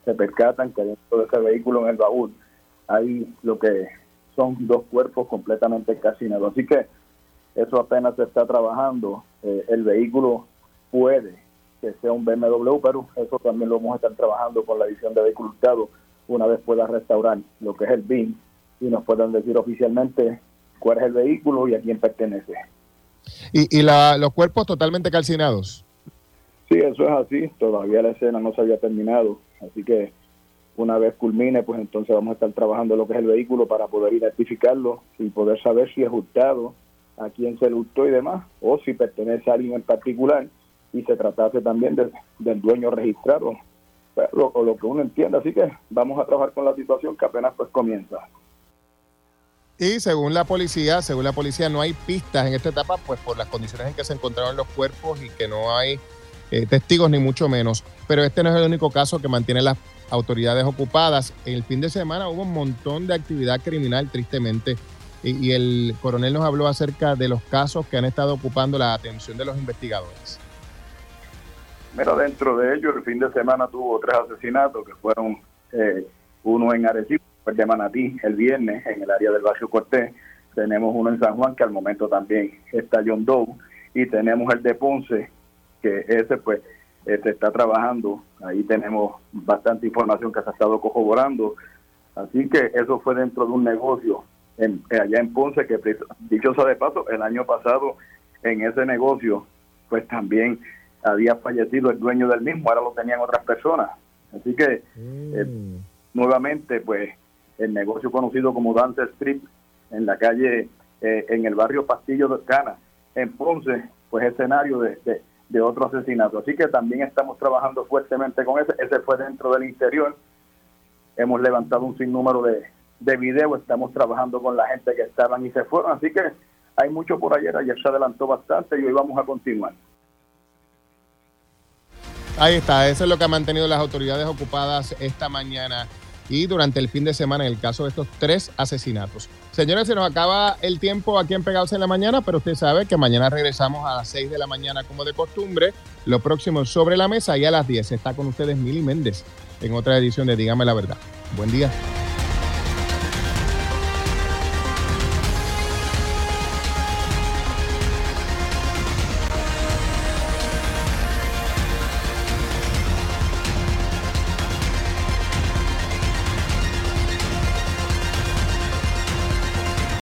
se percatan que dentro de ese vehículo en el baúl hay lo que son dos cuerpos completamente calcinados. Así que eso apenas se está trabajando. Eh, el vehículo puede que sea un BMW, pero eso también lo vamos a estar trabajando con la edición de vehículo una vez pueda restaurar lo que es el BIN y nos puedan decir oficialmente cuál es el vehículo y a quién pertenece.
¿Y, y la, los cuerpos totalmente calcinados?
Sí, eso es así. Todavía la escena no se había terminado. Así que una vez culmine, pues entonces vamos a estar trabajando lo que es el vehículo para poder identificarlo y poder saber si es hurtado, a quién se le hurtó y demás, o si pertenece a alguien en particular y se tratase también del dueño registrado, o lo que uno entienda. Así que vamos a trabajar con la situación que apenas pues comienza.
Y según la policía, según la policía no hay pistas en esta etapa, pues por las condiciones en que se encontraron los cuerpos y que no hay eh, testigos ni mucho menos. Pero este no es el único caso que mantiene las autoridades ocupadas. El fin de semana hubo un montón de actividad criminal, tristemente, y el coronel nos habló acerca de los casos que han estado ocupando la atención de los investigadores.
Mira, dentro de ellos, el fin de semana tuvo tres asesinatos que fueron eh, uno en Arecibo, el de Manatí, el viernes en el área del barrio Cortés. Tenemos uno en San Juan, que al momento también está John Doe. Y tenemos el de Ponce, que ese pues eh, se está trabajando. Ahí tenemos bastante información que se ha estado corroborando. Así que eso fue dentro de un negocio en, allá en Ponce, que dicho sea de paso, el año pasado en ese negocio, pues también había fallecido el dueño del mismo, ahora lo tenían otras personas. Así que eh, mm. nuevamente, pues el negocio conocido como Dance Street en la calle, eh, en el barrio Pastillo de Cana, en Ponce, pues escenario de, de, otro asesinato. Así que también estamos trabajando fuertemente con ese. Ese fue dentro del interior. Hemos levantado un sinnúmero de, de videos, estamos trabajando con la gente que estaban y se fueron. Así que hay mucho por ayer, ayer se adelantó bastante y hoy vamos a continuar.
Ahí está, eso es lo que han mantenido las autoridades ocupadas esta mañana y durante el fin de semana en el caso de estos tres asesinatos. Señores, se nos acaba el tiempo aquí en Pegados en la Mañana, pero usted sabe que mañana regresamos a las 6 de la mañana como de costumbre. Lo próximo sobre la mesa y a las 10 está con ustedes Mili Méndez en otra edición de Dígame la Verdad. Buen día.